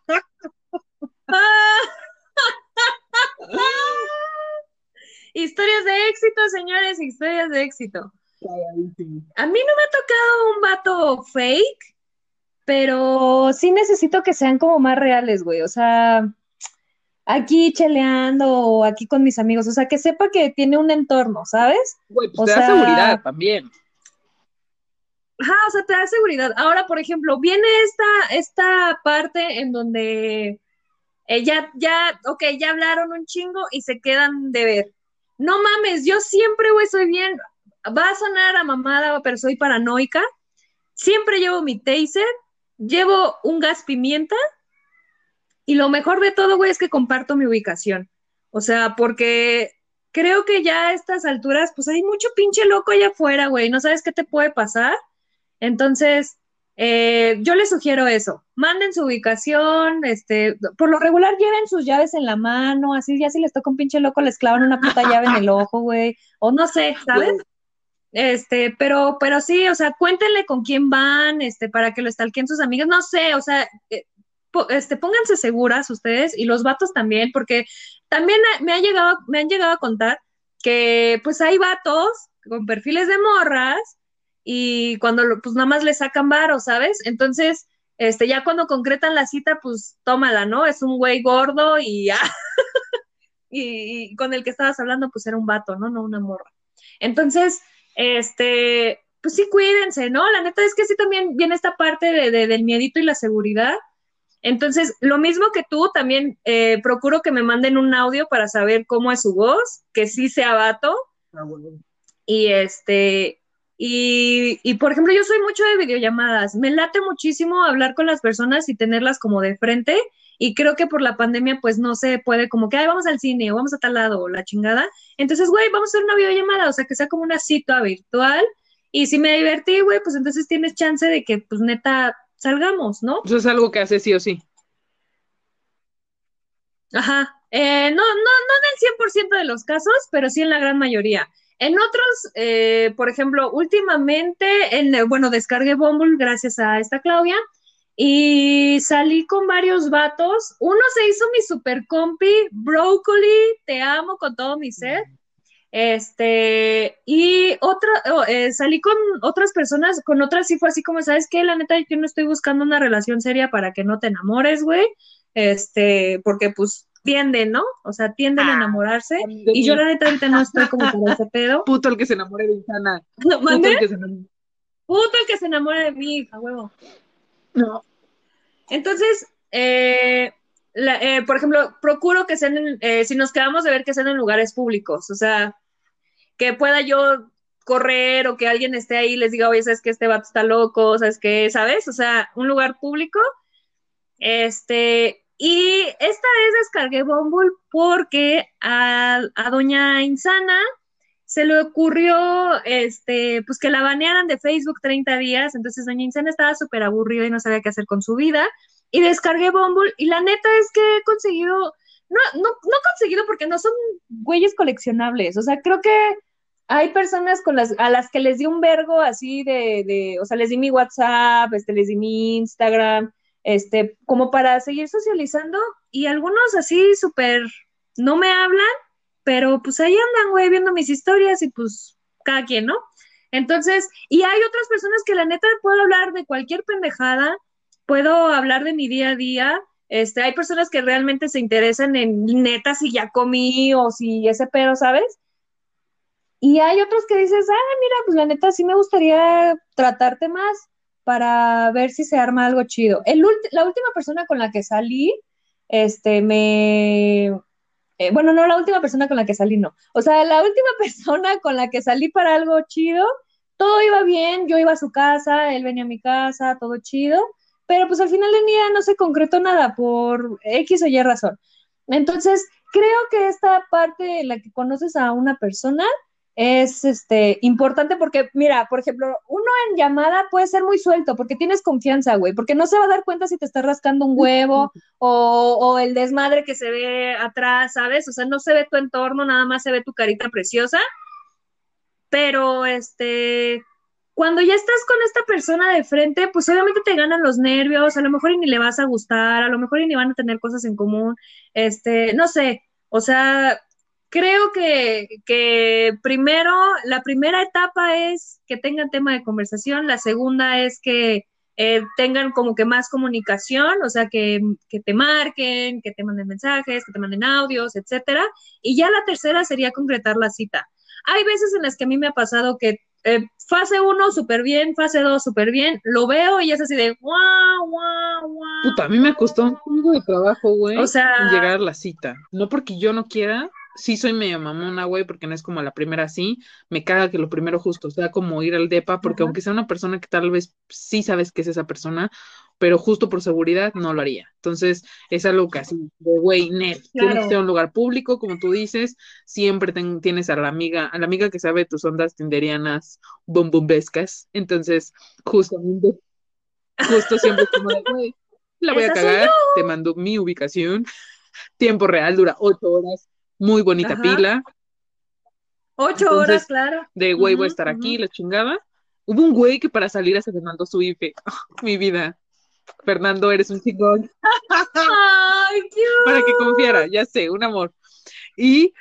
S2: Historias de éxito, señores, historias de éxito. A mí no me ha tocado un vato fake, pero sí necesito que sean como más reales, güey. O sea, aquí cheleando o aquí con mis amigos. O sea, que sepa que tiene un entorno, ¿sabes?
S3: Güey, pues
S2: O
S3: te da
S2: sea-
S3: seguridad también.
S2: Ajá, o sea, te da seguridad. Ahora, por ejemplo, viene esta, esta parte en donde eh, ya, ya, ok, ya hablaron un chingo y se quedan de ver. No mames, yo siempre, güey, soy bien, va a sonar a mamada, pero soy paranoica. Siempre llevo mi taser, llevo un gas pimienta y lo mejor de todo, güey, es que comparto mi ubicación. O sea, porque creo que ya a estas alturas, pues hay mucho pinche loco allá afuera, güey, no sabes qué te puede pasar. Entonces, eh, yo les sugiero eso. Manden su ubicación, este, por lo regular lleven sus llaves en la mano, así ya si les toca un pinche loco les clavan una puta llave en el ojo, güey, o no sé, ¿sabes? Este, pero, pero sí, o sea, cuéntenle con quién van, este, para que lo estalquen sus amigas, no sé, o sea, eh, este, pónganse seguras ustedes y los vatos también, porque también me ha llegado, me han llegado a contar que pues hay vatos con perfiles de morras y cuando pues nada más le sacan varo, ¿sabes? Entonces, este, ya cuando concretan la cita, pues tómala, ¿no? Es un güey gordo y ya. (laughs) y, y con el que estabas hablando, pues era un vato, ¿no? No una morra. Entonces, este, pues sí, cuídense, ¿no? La neta es que sí también viene esta parte de, de- del miedito y la seguridad. Entonces, lo mismo que tú, también eh, procuro que me manden un audio para saber cómo es su voz, que sí sea vato.
S3: Ah, bueno.
S2: Y este, y, y, por ejemplo, yo soy mucho de videollamadas. Me late muchísimo hablar con las personas y tenerlas como de frente. Y creo que por la pandemia, pues no se puede como que, ay, vamos al cine o vamos a tal lado o la chingada. Entonces, güey, vamos a hacer una videollamada, o sea, que sea como una cita virtual. Y si me divertí, güey, pues entonces tienes chance de que, pues neta, salgamos, ¿no?
S3: Eso es algo que hace sí o sí.
S2: Ajá. Eh, no, no, no en el 100% de los casos, pero sí en la gran mayoría. En otros, eh, por ejemplo, últimamente, en, bueno, descargué Bumble gracias a esta Claudia y salí con varios vatos. Uno se hizo mi super compi, Broccoli, te amo con todo mi ser. Este, y otra, oh, eh, salí con otras personas, con otras sí fue así como, ¿sabes qué? La neta, yo no estoy buscando una relación seria para que no te enamores, güey. Este, porque pues tienden, ¿no? O sea, tienden a enamorarse. Y yo la neta ahorita no estoy como con ese pedo. (laughs)
S3: Puto el que se enamore de Insana. (laughs)
S2: ¿No,
S3: Puto el que se enamore.
S2: Puto el que se enamora de mi hija, huevo.
S3: No.
S2: Entonces, eh, la- eh, por ejemplo, procuro que sean, en- eh, si nos quedamos de ver que sean en lugares públicos, o sea, que pueda yo correr o que alguien esté ahí y les diga, oye, sabes que este vato está loco, sabes que, ¿sabes? O sea, un lugar público. Este, y esta vez descargué Bumble porque a, a doña Insana se le ocurrió, este, pues que la banearan de Facebook 30 días, entonces doña Insana estaba súper aburrida y no sabía qué hacer con su vida, y descargué Bumble, y la neta es que he conseguido, no, no, no conseguido porque no son güeyes coleccionables, o sea, creo que hay personas con las, a las que les di un vergo así de, de, o sea, les di mi WhatsApp, este, les di mi Instagram, este, como para seguir socializando, y algunos así súper no me hablan, pero pues ahí andan, güey, viendo mis historias y pues cada quien, ¿no? Entonces, y hay otras personas que la neta puedo hablar de cualquier pendejada, puedo hablar de mi día a día. Este, hay personas que realmente se interesan en neta si ya comí o si ese pedo, ¿sabes? Y hay otros que dices, ah, mira, pues la neta sí me gustaría tratarte más para ver si se arma algo chido. El la última persona con la que salí, este, me, eh, bueno, no, la última persona con la que salí, no. O sea, la última (laughs) persona con la que salí para algo chido, todo iba bien, yo iba a su casa, él venía a mi casa, todo chido, pero pues al final del día no se concretó nada por X o Y razón. Entonces, creo que esta parte en la que conoces a una persona es este, importante porque, mira, por ejemplo, uno en llamada puede ser muy suelto porque tienes confianza, güey, porque no se va a dar cuenta si te estás rascando un huevo (laughs) o, o el desmadre que se ve atrás, ¿sabes? O sea, no se ve tu entorno, nada más se ve tu carita preciosa. Pero, este, cuando ya estás con esta persona de frente, pues obviamente te ganan los nervios, a lo mejor y ni le vas a gustar, a lo mejor y ni van a tener cosas en común, este, no sé, o sea, creo que, que primero, la primera etapa es que tengan tema de conversación, la segunda es que eh, tengan como que más comunicación, o sea, que, que te marquen, que te manden mensajes, que te manden audios, etcétera. Y ya la tercera sería concretar la cita. Hay veces en las que a mí me ha pasado que eh, fase 1 súper bien, fase 2 súper bien, lo veo y es así de guau, guau, guau.
S3: Puta, a mí me costó un chingo de trabajo, güey,
S2: O sea-
S3: llegar a la cita. No porque yo no quiera, sí soy medio mamona, güey, porque no es como la primera sí, me caga que lo primero justo sea como ir al depa, porque
S2: Ajá.
S3: aunque sea una persona que tal vez sí sabes que es esa persona, pero justo por seguridad no lo haría. Entonces, es algo así, de güey, net, tiene que ser un lugar público, como tú dices, siempre ten- tienes a la amiga, a la amiga que sabe tus ondas tinderianas bombombescas, entonces, justamente, justo siempre es como de, güey, la voy a cagar, te mando mi ubicación, tiempo real, dura ocho horas, muy bonita
S2: Ajá.
S3: pila,
S2: Ocho
S3: Entonces,
S2: horas, claro.
S3: de güey, voy a estar aquí, la chingada. Hubo un güey que para salir hasta me mandó su IFE, mi vida. Fernando, eres un chingón.
S2: Ay,
S3: para que confiara, ya sé, un amor. Y,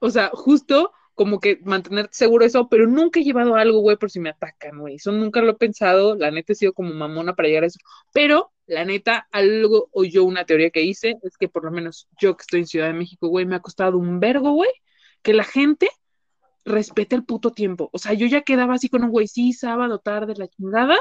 S3: o sea, justo como que mantenerte seguro eso, pero nunca he llevado algo, güey, por si me atacan, güey. Eso nunca lo he pensado, la neta he sido como mamona para llegar a eso. Pero, la neta, algo o yo una teoría que hice es que por lo menos yo que estoy en Ciudad de México, güey, me ha costado un vergo, güey, que la gente respete el puto tiempo. O sea, yo ya quedaba así con un güey, sí, sábado, tarde, la chingada.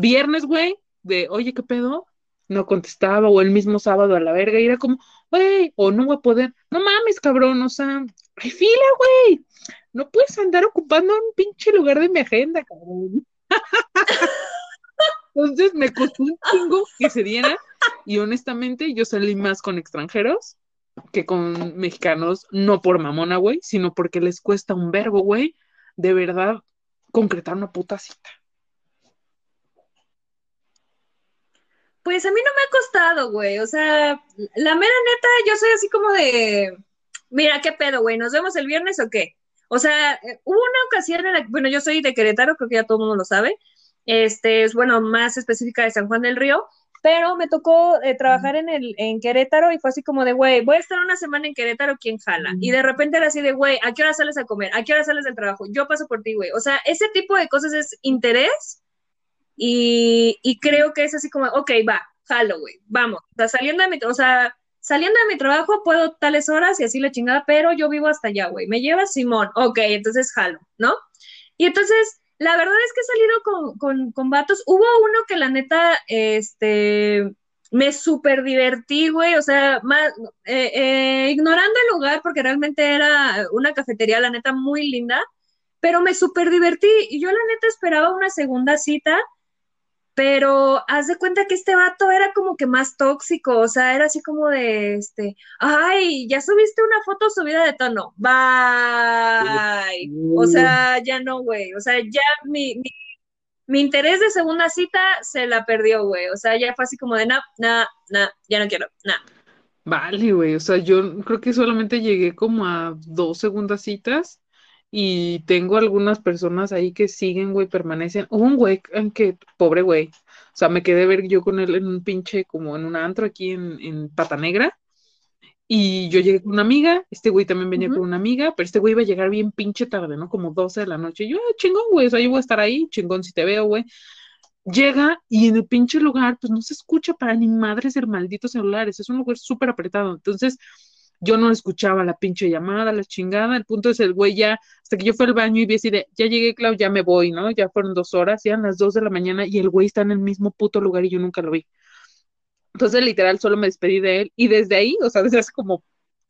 S3: Viernes, güey, de, oye, ¿qué pedo? no contestaba, o el mismo sábado a la verga, y era como, güey, o no voy a poder, no mames, cabrón, o sea, hay fila, güey, no puedes andar ocupando un pinche lugar de mi agenda, cabrón. (laughs) Entonces me costó un chingo que se diera, y honestamente yo salí más con extranjeros que con mexicanos, no por mamona, güey, sino porque les cuesta un verbo, güey, de verdad concretar una puta cita.
S2: Pues a mí no me ha costado, güey. O sea, la mera neta, yo soy así como de, mira, ¿qué pedo, güey? ¿Nos vemos el viernes o qué? O sea, eh, hubo una ocasión en la bueno, yo soy de Querétaro, creo que ya todo el mundo lo sabe. Este es, bueno, más específica de San Juan del Río, pero me tocó eh, trabajar en, el, en Querétaro y fue así como de, güey, voy a estar una semana en Querétaro, ¿quién jala? Y de repente era así de, güey, ¿a qué hora sales a comer? ¿A qué hora sales del trabajo? Yo paso por ti, güey. O sea, ese tipo de cosas es interés y, creo que es así como, ok, va, güey, vamos. O sea, saliendo de mi, o sea, saliendo de mi trabajo puedo tales horas y así la chingada, pero yo vivo hasta allá, güey. Me lleva Simón, ok, entonces jalo, ¿no? Y entonces, la verdad es que he salido con, con, con vatos. Hubo uno que la neta, este, me súper divertí, güey, o sea, más, eh, eh, ignorando el lugar porque realmente era una cafetería, la neta, muy linda, pero me súper divertí y yo la neta esperaba una segunda cita pero haz de cuenta que este vato era como que más tóxico, o sea, era así como de, este, ay, ya subiste una foto subida de tono, bye, o sea, ya no, güey, o sea, ya mi, mi, interés de segunda cita se la perdió, güey, o sea, ya fue así como de, no, no, no, ya no quiero, no.
S3: Vale, güey, o sea, yo creo que solamente llegué como a dos segundas citas y tengo algunas personas ahí que siguen, güey, permanecen. Hubo un güey en que, pobre güey, o sea, me quedé ver yo con él en un pinche, como en un antro aquí en, en Pata Negra. Y yo llegué con una amiga, este güey también venía con una amiga, pero este güey iba a llegar bien pinche tarde, ¿no? Como 12 de la noche. Y yo, ah, chingón, güey, o sea, yo voy a estar ahí, chingón si te veo, güey. Llega y en el pinche lugar, pues no se escucha para ni madres el maldito celulares, es un lugar súper apretado. Entonces, yo no escuchaba la pinche llamada, la chingada, el punto es el güey ya, hasta que yo fui al baño y vi así de, ya llegué, Clau, ya me voy, ¿no? Ya fueron dos horas, ya las dos de la mañana y el güey está en el mismo puto lugar y yo nunca lo vi. Entonces, literal, solo me despedí de él y desde ahí, o sea, (laughs) desde hace como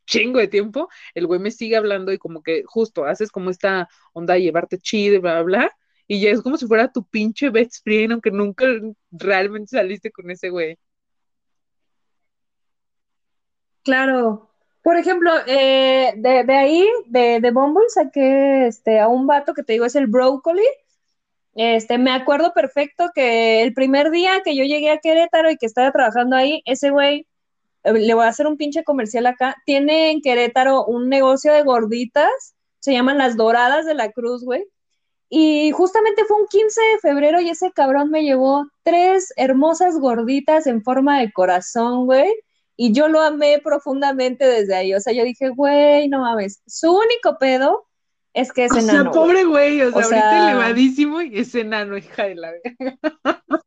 S3: chingo de tiempo, el güey me sigue hablando y como que justo haces como esta onda de llevarte chido bla, bla, bla, y ya es como si fuera tu pinche best friend, aunque nunca realmente saliste con ese güey.
S2: Claro, por ejemplo, eh, de, de, ahí, de, de Bumble, saqué este, a un vato que te digo es el Broccoli. Este, me acuerdo perfecto que el primer día que yo llegué a Querétaro y que estaba trabajando ahí, ese güey, eh, le voy a hacer un pinche comercial acá, tiene en Querétaro un negocio de gorditas, se llaman las Doradas de la Cruz, güey. Y justamente fue un 15 de febrero y ese cabrón me llevó tres hermosas gorditas en forma de corazón, güey y yo lo amé profundamente desde ahí. O sea, yo dije, güey, no mames. Su único pedo es que es enano.
S3: O sea, pobre güey, o sea, ahorita elevadísimo y es enano, hija de la (laughs)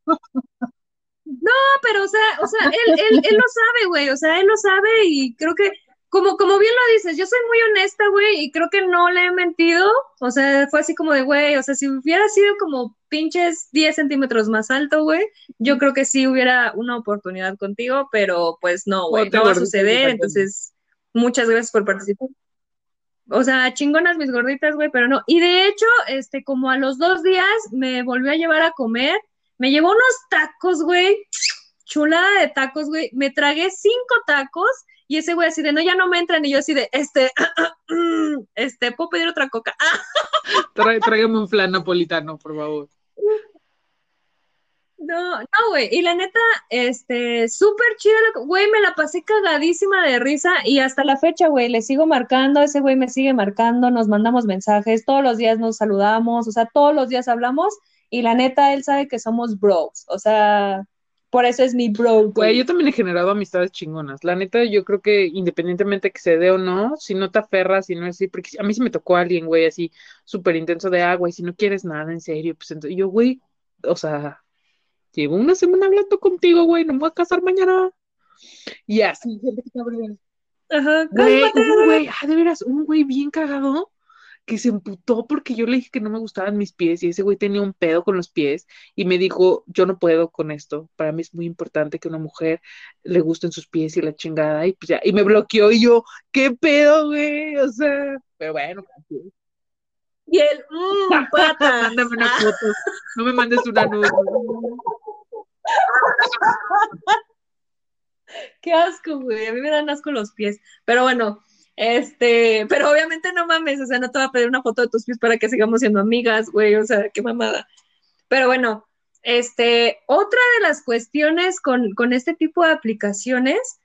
S2: No, pero o sea, o sea, él, él, él lo sabe, güey. O sea, él lo sabe y creo que como, como bien lo dices, yo soy muy honesta, güey, y creo que no le he mentido. O sea, fue así como de, güey, o sea, si hubiera sido como pinches 10 centímetros más alto, güey, yo creo que sí hubiera una oportunidad contigo, pero pues no, güey, no va a suceder. Entonces, muchas gracias por participar. O sea, chingonas mis gorditas, güey, pero no. Y de hecho, este, como a los dos días me volvió a llevar a comer, me llevó unos tacos, güey, chulada de tacos, güey. Me tragué cinco tacos y ese güey así de, no, ya no me entran. Y yo así de, este, (clears throat) este, ¿puedo pedir otra coca?
S3: tráigame un flan napolitano, por favor.
S2: No, no, güey. Y la neta, este, súper chida, güey, me la pasé cagadísima de risa y hasta la fecha, güey, le sigo marcando, ese güey me sigue marcando, nos mandamos mensajes, todos los días nos saludamos, o sea, todos los días hablamos y la neta, él sabe que somos bros, o sea, por eso es mi bro.
S3: Güey, yo también he generado amistades chingonas. La neta, yo creo que independientemente que se dé o no, si no te aferras, si no es así, porque a mí se me tocó alguien, güey, así súper intenso de agua, y si no quieres nada en serio, pues entonces yo, güey, o sea, llevo una semana hablando contigo, güey, no me voy a casar mañana. Y así, gente que
S2: Ajá,
S3: güey, un güey, ah, de veras, un güey bien cagado que se emputó porque yo le dije que no me gustaban mis pies y ese güey tenía un pedo con los pies y me dijo, yo no puedo con esto, para mí es muy importante que una mujer le gusten sus pies y la chingada y pues ya, y me bloqueó y yo, ¿qué pedo, güey? O sea, pero bueno.
S2: Y él, mmm, pata. (laughs)
S3: Mándame una foto, no me mandes una nude. (laughs)
S2: Qué asco, güey. A mí me dan asco los pies. Pero bueno, este, pero obviamente no mames, o sea, no te voy a pedir una foto de tus pies para que sigamos siendo amigas, güey, o sea, qué mamada. Pero bueno, este, otra de las cuestiones con, con este tipo de aplicaciones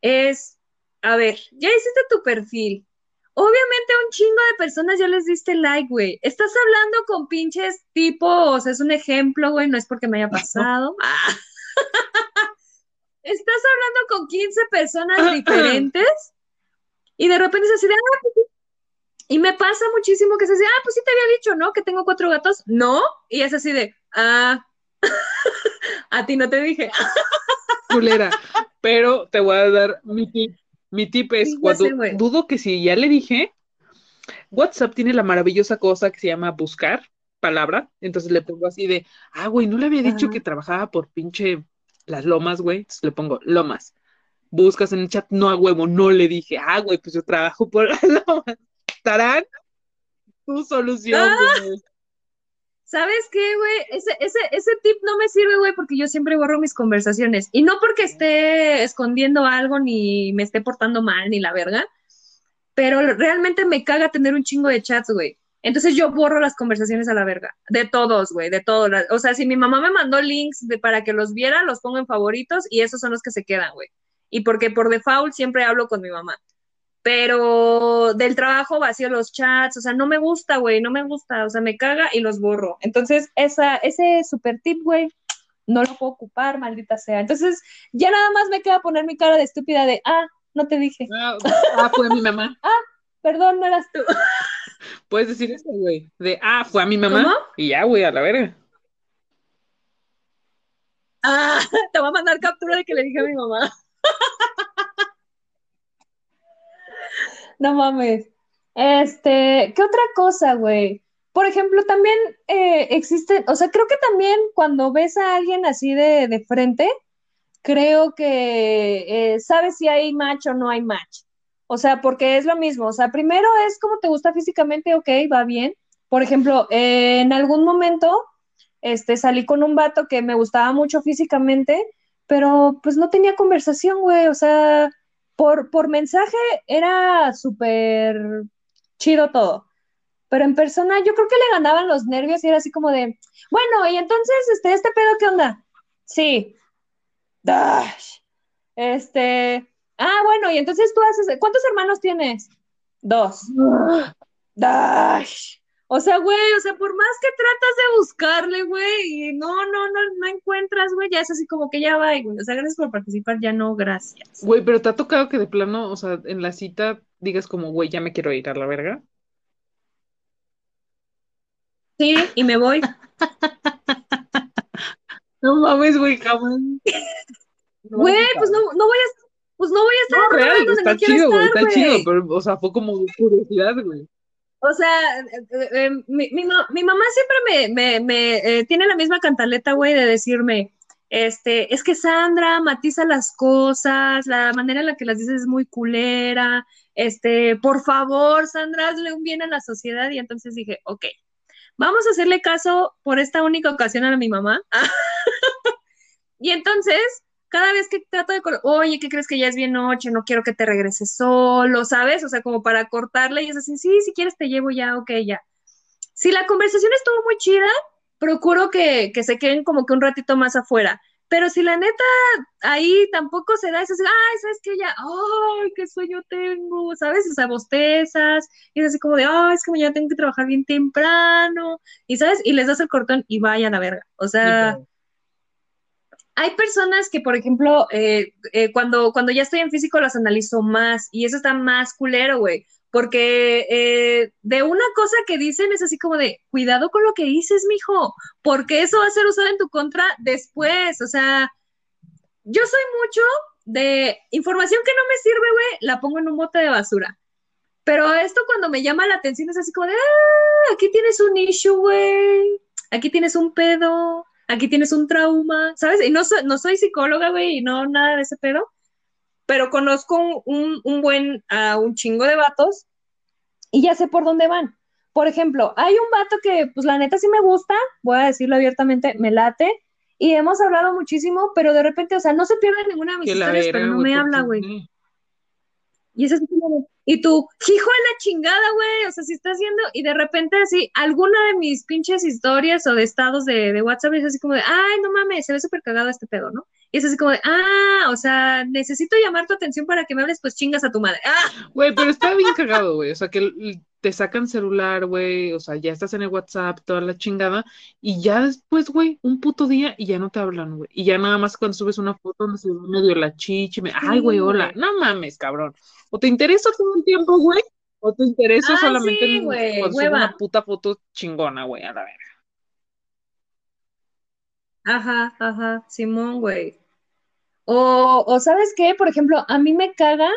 S2: es, a ver, ya hiciste tu perfil. Obviamente a un chingo de personas ya les diste like, güey. Estás hablando con pinches tipos, es un ejemplo, güey, no es porque me haya pasado. (laughs) Estás hablando con 15 personas diferentes y de repente es así de, ah, pues y me pasa muchísimo que se dice, ah, pues sí te había dicho, ¿no? Que tengo cuatro gatos. No, y es así de, ah, (laughs) a ti no te dije.
S3: Culera, pero te voy a dar mi tip. Mi tip es cuando dudo que si ya le dije, WhatsApp tiene la maravillosa cosa que se llama buscar palabra, entonces le pongo así de, ah, güey, no le había dicho que trabajaba por pinche las lomas, güey, entonces le pongo lomas. Buscas en el chat, no a huevo, no le dije, ah, güey, pues yo trabajo por (laughs) la estarán tu solución, ah.
S2: ¿Sabes qué, güey? Ese, ese, ese tip no me sirve, güey, porque yo siempre borro mis conversaciones. Y no porque esté escondiendo algo, ni me esté portando mal, ni la verga, pero realmente me caga tener un chingo de chats, güey. Entonces yo borro las conversaciones a la verga, de todos, güey, de todos. O sea, si mi mamá me mandó links para que los viera, los pongo en favoritos y esos son los que se quedan, güey y porque por default siempre hablo con mi mamá. Pero del trabajo vacío los chats, o sea, no me gusta, güey, no me gusta, o sea, me caga y los borro. Entonces, esa, ese super tip, güey, no lo puedo ocupar, maldita sea. Entonces, ya nada más me queda poner mi cara de estúpida de, ah, no te dije.
S3: Ah, ah fue mi mamá. (laughs)
S2: ah, perdón, no eras tú. (laughs)
S3: Puedes decir eso, güey, de, ah, fue a mi mamá. Y ya, güey, a la verga.
S2: Ah, (laughs) te voy a mandar captura de que le dije a mi mamá. No mames. Este, ¿qué otra cosa, güey? Por ejemplo, también eh, existe, o sea, creo que también cuando ves a alguien así de, frente, creo que eh, sabes si hay match o no hay match. O sea, porque es lo mismo. O sea, primero es como te gusta físicamente, ok, va bien. Por ejemplo, en algún momento este, salí con un vato que me gustaba mucho físicamente pero pues no tenía conversación, güey, o sea, por, por mensaje era súper chido todo. Pero en persona yo creo que le ganaban los nervios y era así como de, bueno, y entonces, este, este pedo, ¿qué onda? Sí. Dash. Este, ah, bueno, y entonces tú haces, ¿cuántos hermanos tienes? Dos. Dash. O sea, güey, o sea, por más que tratas de buscarle, güey, y no, no, no, no encuentras, güey, ya es así como que ya va, güey. O sea, gracias por participar, ya no, gracias.
S3: Güey, pero te ha tocado que de plano, o sea, en la cita digas como, güey, ya me quiero ir a la verga.
S2: Sí, y me voy. (laughs)
S3: no mames, güey, cabrón. (laughs)
S2: Güey, pues no, no voy a, pues no voy a estar
S3: no, real, está chido, güey, está chido, pero, o sea, fue como curiosidad, güey.
S2: O sea, eh, eh, mi, mi, mamá siempre me, me, eh, tiene la misma cantaleta, güey, de decirme, este, es que Sandra matiza las cosas, la manera en la que las dices es muy culera, este, por favor, Sandra, hazle un bien a la sociedad. Y entonces dije, ok, vamos a hacerle caso por esta única ocasión a mi mamá. (laughs) y entonces cada vez que trato de, oye, ¿qué crees que ya es bien noche? No quiero que te regreses solo, ¿sabes? O sea, como para cortarle y es así, sí, si quieres te llevo ya, ok, ya. Si la conversación estuvo muy chida, procuro que, se queden como que un ratito más afuera. Pero si la neta ahí tampoco se da, es así, ay, ¿sabes qué? Ya, ay, qué sueño tengo, ¿sabes? O sea, bostezas, y es así como de, ay, es que mañana tengo que trabajar bien temprano, y ¿sabes? Y les das el cortón y vayan a verga. O sea, hay personas que, por ejemplo, eh, eh, cuando, cuando ya estoy en físico las analizo más y eso está más culero, güey. Porque eh, de una cosa que dicen es así como de, cuidado con lo que dices, mijo, porque eso va a ser usado en tu contra después. O sea, yo soy mucho de información que no me sirve, güey, la pongo en un bote de basura. Pero esto cuando me llama la atención es así como de, ah, aquí tienes un issue, güey, aquí tienes un pedo, aquí tienes un trauma, ¿sabes? Y no, soy, no soy psicóloga, güey, y no nada de ese pedo, pero conozco un, un buen, a un chingo de vatos y ya sé por dónde van. Por ejemplo, hay un vato que, pues la neta sí me gusta, voy a decirlo abiertamente, me late, y hemos hablado muchísimo, pero de repente, o sea, no se pierde ninguna de mis historias, pero no me habla, güey. Y es así como, y tú, hijo de la chingada, güey, o sea, si estás haciendo, y de repente así, alguna de mis pinches historias o de estados de, de WhatsApp es así como de, ay, no mames, se ve súper cagado este pedo, ¿no? Y es así como de, ah, o sea, necesito llamar tu atención para que me hables, pues chingas a tu madre. Ah.
S3: Güey, pero está bien cagado, güey, o sea, que te sacan celular, güey, o sea, ya estás en el WhatsApp, toda la chingada, y ya después, güey, un puto día y ya no te hablan, güey, y ya nada más cuando subes una foto donde se ve medio la chichi, me, ay, güey, hola, no mames, cabrón. O te interesa todo el tiempo, güey, o te interesa
S2: Ah,
S3: solamente
S2: sí, güey,
S3: cuando sube
S2: hueva.
S3: una puta foto chingona, güey, a la verga.
S2: Ajá, ajá, Simón, güey. O, o ¿sabes qué? Por ejemplo, a mí me caga,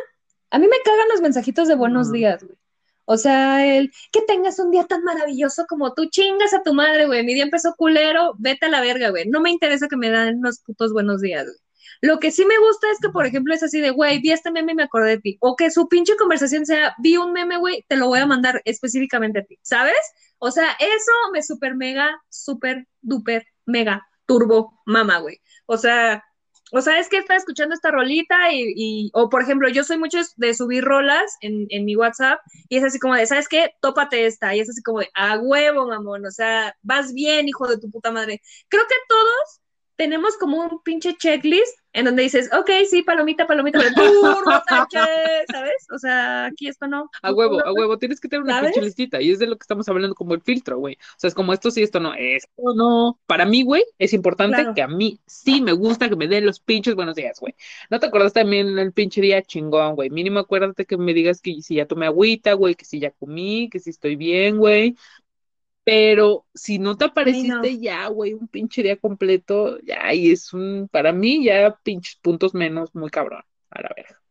S2: a mí me cagan los mensajitos de buenos días, güey. O sea, el que tengas un día tan maravilloso como tú, chingas a tu madre, güey. Mi día empezó culero, vete a la verga, güey. No me interesa que me dan unos putos buenos días, güey. Lo que sí me gusta es que, por ejemplo, es así de, güey, vi este meme y me acordé de ti. O que su pinche conversación sea, vi un meme, güey, te lo voy a mandar específicamente a ti, ¿sabes? O sea, eso me super mega, super duper mega turbo mama, güey. O sea, o sea, es que está escuchando esta rolita y, y- o por ejemplo, yo soy mucho de subir rolas en, en mi WhatsApp y es así como de, ¿sabes qué? Tópate esta. Y es así como de, a huevo, mamón. O sea, vas bien, hijo de tu puta madre. Creo que todos tenemos como un pinche checklist en donde dices, ok, sí, palomita, palomita, pero Sánchez, ¿sabes? O sea, aquí esto no.
S3: A huevo, a huevo, tienes que tener una pinche listita, y es de lo que estamos hablando como el filtro, güey. O sea, es como esto sí, esto no, esto no. Para mí, güey, es importante
S2: Claro.
S3: que a mí sí me gusta que me den los pinches buenos días, güey. ¿No te acuerdas también el pinche día chingón, güey? Mínimo acuérdate que me digas que si ya tomé agüita, güey, que si ya comí, que si estoy bien, güey. Pero si no te apareciste ya, güey, un pinche día completo, ya, y es un, para mí, ya pinches puntos menos, muy cabrón, a la verga.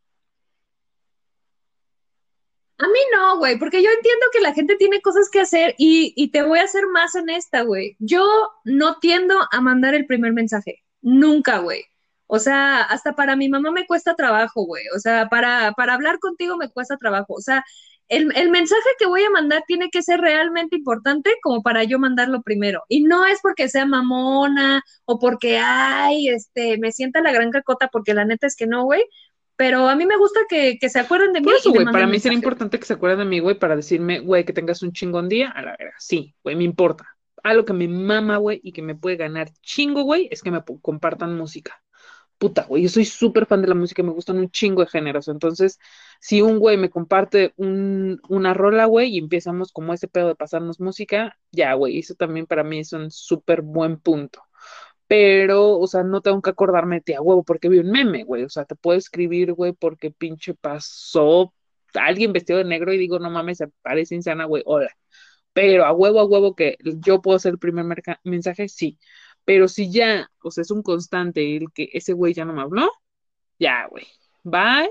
S2: A mí no, güey, porque yo entiendo que la gente tiene cosas que hacer y, y te voy a ser más honesta, güey. Yo no tiendo a mandar el primer mensaje, nunca, güey. O sea, hasta para mi mamá me cuesta trabajo, güey. O sea, para, para hablar contigo me cuesta trabajo. O sea, el, el mensaje que voy a mandar tiene que ser realmente importante como para yo mandarlo primero. Y no es porque sea mamona o porque, ay, este, me sienta la gran cacota, porque la neta es que no, güey. Pero a mí me gusta que, que se acuerden de mí.
S3: Por eso, güey, para mí sería importante que se acuerden de mí, güey, para decirme, güey, que tengas un chingón día, a la verga. Sí, güey, me importa. Algo que me mama, güey, y que me puede ganar chingo, güey, es que me compartan música. Puta, güey, yo soy súper fan de la música, me gustan un chingo de géneros. Entonces, si un güey me comparte un, una rola, güey, y empezamos como ese pedo de pasarnos música, ya, güey, eso también para mí es un súper buen punto. Pero, o sea, no tengo que acordarme de ti a huevo porque vi un meme, güey. O sea, te puedo escribir, güey, porque pinche pasó alguien vestido de negro y digo, no mames, parece insana, güey, hola. Pero a huevo, a huevo que yo puedo hacer el primer mensaje, sí. Pero si ya, o sea, es un constante el que ese güey ya no me habló, ya, güey. Bye,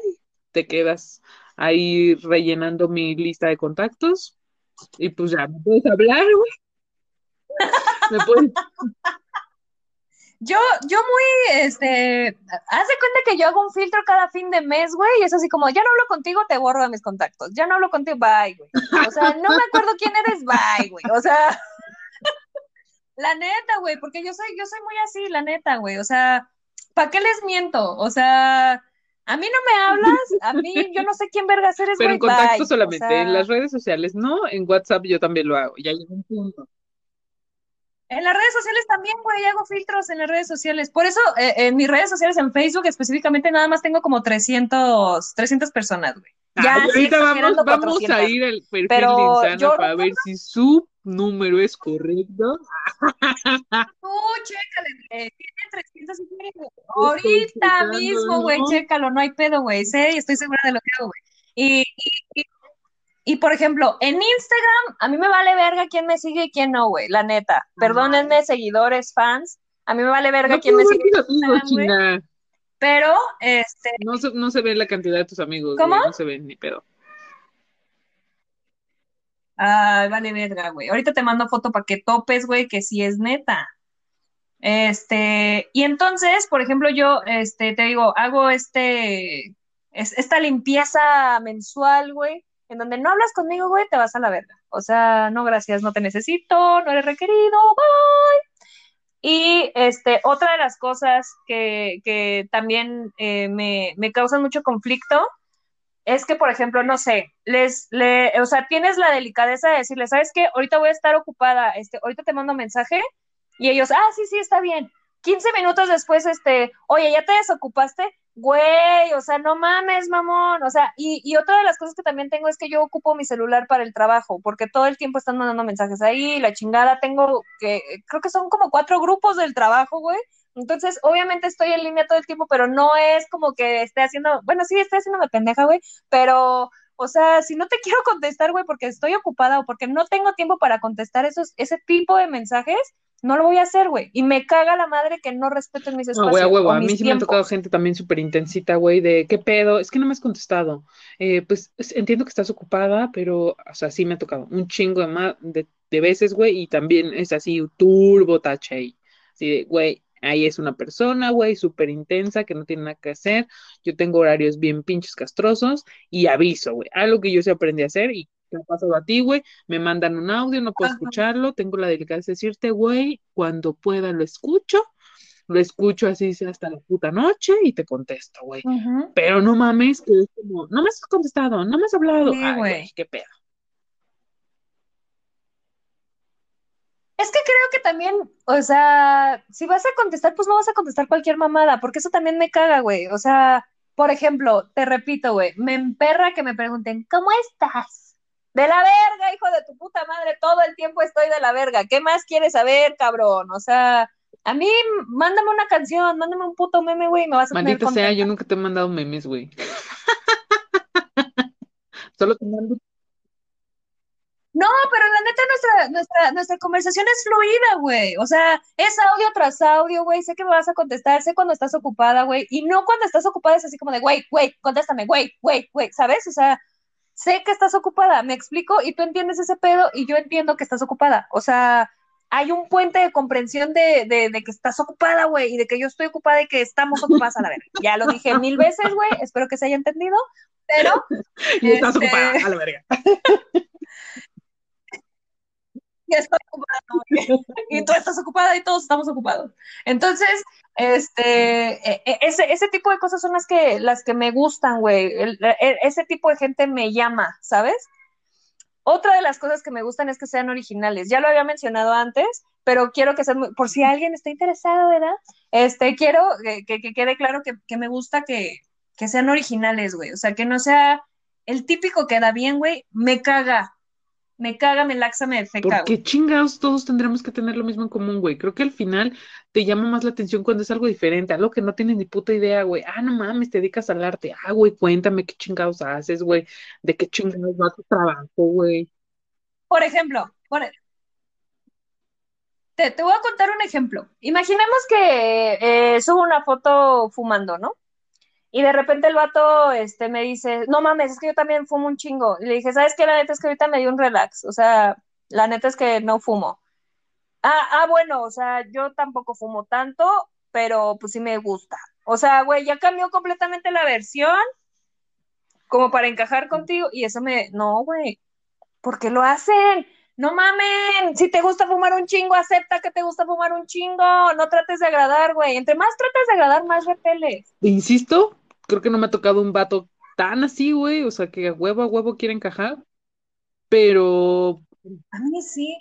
S3: te quedas ahí rellenando mi lista de contactos y pues ya, me puedes hablar, güey. (laughs) Me puedes
S2: Yo, yo muy, este, haz de cuenta que yo hago un filtro cada fin de mes, güey, y es así como, ya no hablo contigo, te borro de mis contactos, ya no hablo contigo, bye, güey. O sea, no me acuerdo quién eres, bye, güey. O sea, la neta, güey, porque yo soy, yo soy muy así, la neta, güey. O sea, ¿para qué les miento? O sea, a mí no me hablas, a mí, (laughs) yo no sé quién vergas eres,
S3: Pero en contacto
S2: bye. O
S3: solamente,
S2: sea,
S3: en las redes sociales no, en WhatsApp yo también lo hago, ya llega un punto.
S2: En las redes sociales también, güey, hago filtros en las redes sociales. Por eso, eh, en mis redes sociales, en Facebook específicamente, nada más tengo como 300, 300 personas, güey. Ya, sí,
S3: ahorita vamos, vamos
S2: 400.
S3: a ir al perfil
S2: Pero
S3: de Insana
S2: yo
S3: para ver si su número es correcto. (laughs)
S2: Tú, chécale, güey. Tiene 300 seguidores, güey. Ahorita mismo, güey,
S3: ¿no?
S2: chécalo, no hay pedo, güey. Sé y estoy segura de lo que hago, güey. Y, y, y, y, por ejemplo, en Instagram, a mí me vale verga quién me sigue y quién no, güey, la neta. Perdónenme, seguidores, fans. A mí me vale verga
S3: No
S2: quién me sigue. Pero, este,
S3: No se, no se ve la cantidad de tus amigos,
S2: ¿Cómo?
S3: güey, no se ve ni pedo.
S2: Ay, vale verga, güey. Ahorita te mando foto para que topes, güey, que sí es neta. Este, y entonces, por ejemplo, yo, este, te digo, hago este, esta limpieza mensual, güey, en donde no hablas conmigo, güey, te vas a la verga. O sea, no, gracias, no te necesito, no eres requerido, bye. Y este, otra de las cosas que, que también eh, me, me causan mucho conflicto es que, por ejemplo, no sé, les, le, o sea, tienes la delicadeza de decirle, ¿sabes qué? Ahorita voy a estar ocupada, este, ahorita te mando mensaje, y ellos, ah, sí, sí, está bien. 15 minutos después, este, oye, ¿ya te desocupaste? Güey, o sea, no mames, mamón. O sea, y, y, otra de las cosas que también tengo es que yo ocupo mi celular para el trabajo, porque todo el tiempo están mandando mensajes ahí, la chingada, tengo que, creo que son como cuatro grupos del trabajo, güey. Entonces, obviamente estoy en línea todo el tiempo, pero no es como que esté haciendo, bueno, sí, estoy haciéndome pendeja, güey, pero, o sea, si no te (laughs) quiero contestar, güey, porque estoy ocupada o porque no tengo tiempo para contestar esos, ese tipo de mensajes, no lo voy a hacer, güey. Y me caga la madre que no respeten mis espacios.
S3: No, güey, a huevo. A mí sí me han tocado gente también súper intensita, güey, de qué pedo, es que no me has contestado. Eh, pues entiendo que estás ocupada, pero, o sea, sí me ha tocado un chingo de, más, de, de veces, güey, y también es así, turbo tache ahí. Así de, güey, ahí es una persona, güey, súper intensa, que no tiene nada que hacer. Yo tengo horarios bien pinches castrosos y aviso, güey. Algo que yo se aprendí a hacer y te ha pasado a ti, güey, me mandan un audio, no puedo escucharlo, tengo la delicadeza de decirte, güey, cuando pueda lo escucho, lo escucho así hasta la puta noche y te contesto, güey. Pero no mames, que es como, no me has contestado, no me has hablado. Ay, güey, qué pedo.
S2: Es que creo que también, o sea, si vas a contestar, pues no vas a contestar cualquier mamada, porque eso también me caga, güey. O sea, por ejemplo, te repito, güey, me emperra que me pregunten, ¿cómo estás? De la verga, hijo de tu puta madre, todo el tiempo estoy de la verga. ¿Qué más quieres saber, cabrón? O sea, a mí, mándame una canción, mándame un puto meme, güey, me vas a
S3: Maldita sea, yo nunca te he mandado memes, güey. (laughs) Solo te mando
S2: no, pero la neta nuestra, nuestra, nuestra conversación es fluida, güey. O sea, es audio tras audio, güey. Sé que me vas a contestar, sé cuando estás ocupada, güey. Y no cuando estás ocupada es así como de, güey, güey, contéstame, güey, güey, güey, ¿sabes? O sea, sé que estás ocupada, me explico, y tú entiendes ese pedo y yo entiendo que estás ocupada. O sea, hay un puente de comprensión de, de, de que estás ocupada, güey, y de que yo estoy ocupada y que estamos ocupadas a la vez. Ya lo dije mil veces, güey, espero que se haya entendido, pero... (laughs)
S3: Y estás este... ocupada, a la verga. (laughs)
S2: y estoy ocupada, (laughs) y tú estás ocupada y todos estamos ocupados. Entonces, este, e, e, ese, ese tipo de cosas son las que, las que me gustan, güey. E, ese tipo de gente me llama, ¿sabes? Otra de las cosas que me gustan es que sean originales. Ya lo había mencionado antes, pero quiero que sean, por si alguien está interesado, ¿verdad? Este, quiero que, que quede claro que, que me gusta que, que sean originales, güey. O sea, que no sea el típico que da bien, güey, me caga me caga, me laxa, me defeca.
S3: Porque chingados todos tendremos que tener lo mismo en común, güey. Creo que al final te llama más la atención cuando es algo diferente, algo que no tienes ni puta idea, güey. Ah, no mames, te dedicas al arte. Ah, güey, cuéntame qué chingados haces, güey. De qué chingados va tu trabajo, güey.
S2: Por ejemplo, e te, te, voy a contar un ejemplo. Imaginemos que eh, subo una foto fumando, ¿no? Y de repente el vato este, me dice, no mames, es que yo también fumo un chingo. Y le dije, ¿sabes qué? La neta es que ahorita me dio un relax. O sea, la neta es que no fumo. Ah, ah, bueno, o sea, yo tampoco fumo tanto, pero pues sí me gusta. O sea, güey, ya cambió completamente la versión como para encajar contigo y eso me, no, güey, ¿por qué lo hacen? No mamen, si te gusta fumar un chingo, acepta que te gusta fumar un chingo, no trates de agradar, güey. Entre más trates de agradar, más repeles.
S3: Insisto, creo que no me ha tocado un vato tan así, güey, o sea, que a huevo a huevo quiere encajar, pero...
S2: A mí sí.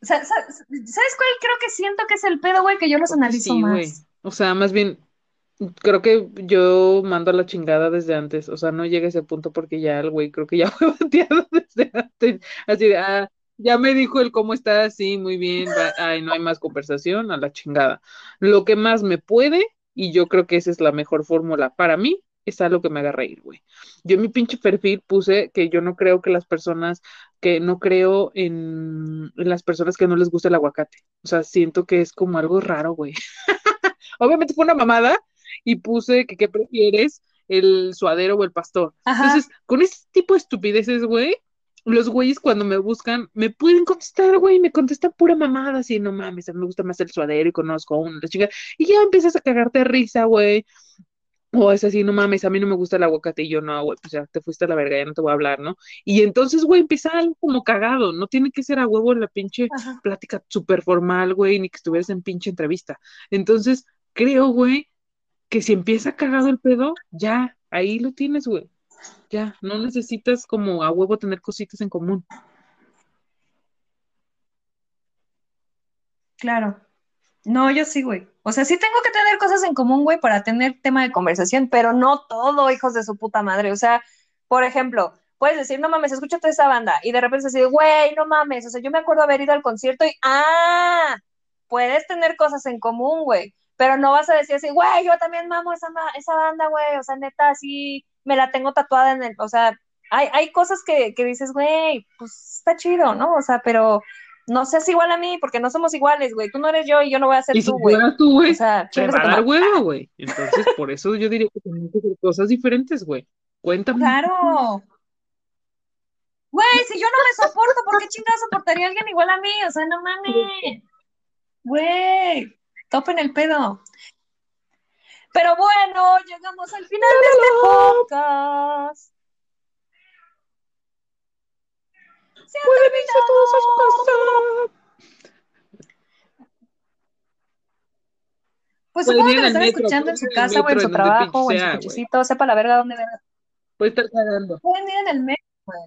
S2: ¿Sabes cuál creo que siento que es el pedo, güey? Que yo los analizo sí, más. Güey.
S3: O sea, más bien, creo que yo mando a la chingada desde antes, o sea, no llega a ese punto porque ya el güey creo que ya (laughs) fue bateado desde antes, así de, ah, ya me dijo el cómo está, sí, muy bien, ay, no hay más conversación, a la chingada. Lo que más me puede y yo creo que esa es la mejor fórmula para mí, es algo que me haga reír, güey. Yo en mi pinche perfil puse que yo no creo que las personas, que no creo en, en las personas que no les gusta el aguacate. O sea, siento que es como algo raro, güey. (laughs) Obviamente fue una mamada y puse que qué prefieres, el suadero o el pastor. Entonces, con ese tipo de estupideces, güey, los güeyes cuando me buscan me pueden contestar, güey, me contestan pura mamada, así, no mames, a mí me gusta más el suadero y conozco a una chica, y ya empiezas a cagarte de risa, güey. O es así, no mames, a mí no me gusta el aguacate y yo no, güey, pues ya te fuiste a la verga, ya no te voy a hablar, ¿no? Y entonces, güey, empieza algo como cagado, no tiene que ser a huevo la pinche
S2: Ajá.
S3: plática súper formal, güey, ni que estuvieras en pinche entrevista. Entonces, creo, güey, que si empieza cagado el pedo, ya, ahí lo tienes, güey. Ya, no necesitas como a huevo tener cositas en común.
S2: Claro. No, yo sí, güey. O sea, sí tengo que tener cosas en común, güey, para tener tema de conversación, pero no todo, hijos de su puta madre. O sea, por ejemplo, puedes decir, no mames, escucha toda esa banda, y de repente decir, güey, no mames. O sea, yo me acuerdo haber ido al concierto y, ah, puedes tener cosas en común, güey, pero no vas a decir así, güey, yo también mamo esa, esa banda, güey. O sea, neta, así me la tengo tatuada en el, o sea, hay, hay cosas que, que dices, güey, pues está chido, ¿no? O sea, pero no seas igual a mí, porque no somos iguales, güey. Tú no eres yo y yo no voy a ser
S3: Y si
S2: tú, güey.
S3: fueras tú, güey,
S2: O sea,
S3: te va
S2: a
S3: dar huevo, güey. Entonces, por eso yo diría que tenemos que hacer cosas diferentes, güey. Cuéntame.
S2: Claro. Güey, si yo no me soporto, ¿por qué chingada soportaría a alguien igual a mí? O sea, no mames. Güey, topen el pedo. Pero bueno, llegamos al final de este podcast. Se han
S3: Pueden irse todos a su casa.
S2: Pues supongo que lo están
S3: metro,
S2: escuchando en su casa o en su trabajo o en su cochecito, sepa la verga dónde verga.
S3: Puede estar cagando.
S2: Pueden ir en el metro, güey.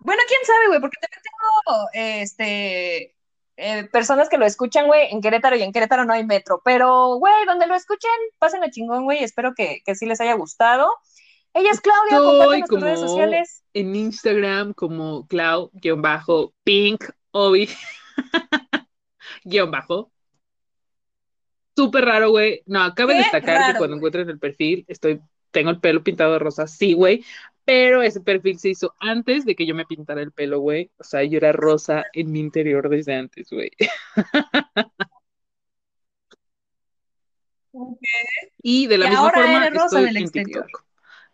S2: Bueno, quién sabe, güey, porque también tengo este eh, personas que lo escuchan, güey, en Querétaro y en Querétaro no hay metro. Pero, güey, donde lo escuchen, pasen a chingón, güey. Espero que, que sí les haya gustado. Ella es Claudia,
S3: Estoy
S2: tus redes
S3: como
S2: sociales.
S3: en Instagram como clau-pink, obi, (laughs) guion bajo. Súper raro, güey. No, cabe destacar
S2: raro,
S3: que cuando
S2: güey.
S3: encuentren el perfil, estoy, tengo el pelo pintado de rosa, sí, güey. Pero ese perfil se hizo antes de que yo me pintara el pelo, güey. O sea, yo era rosa en mi interior desde antes, güey. Y de la
S2: Y
S3: misma
S2: ahora
S3: forma
S2: eres rosa
S3: estoy en
S2: exterior.
S3: TikTok.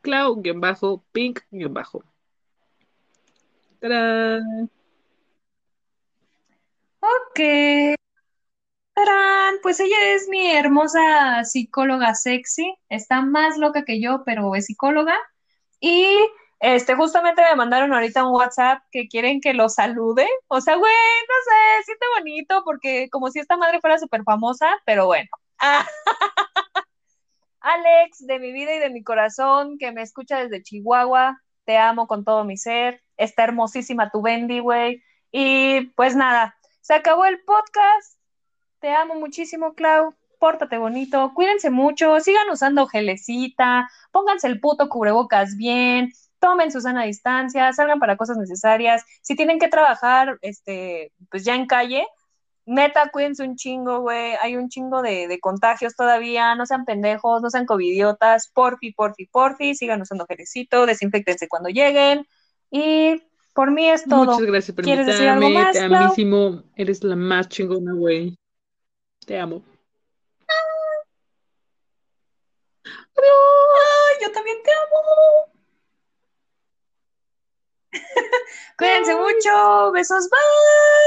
S3: Clau-pink-bajo. ¡Tarán!
S2: Ok. Tarán, Pues ella es mi hermosa psicóloga sexy. Está más loca que yo, pero es psicóloga. Y este, justamente me mandaron ahorita un WhatsApp que quieren que lo salude. O sea, güey, no sé, siente bonito porque como si esta madre fuera súper famosa, pero bueno. (laughs) Alex, de mi vida y de mi corazón, que me escucha desde Chihuahua, te amo con todo mi ser. Está hermosísima tu Bendy, güey. Y pues nada, se acabó el podcast. Te amo muchísimo, Clau. Pórtate bonito, cuídense mucho, sigan usando gelecita, pónganse el puto cubrebocas bien, tomen su sana distancia, salgan para cosas necesarias. Si tienen que trabajar, este, pues ya en calle, neta, cuídense un chingo, güey. Hay un chingo de, de contagios todavía. No sean pendejos, no sean covidiotas. Porfi, porfi, porfi. Sigan usando gelecito, desinfectense cuando lleguen. Y por mí es todo.
S3: Muchas gracias por
S2: ¿Quieres decir algo
S3: invitarme.
S2: más,
S3: Te amísimo. Eres la más chingona, güey. Te amo.
S2: Ay, yo también te amo. Cuídense mucho. Besos, bye.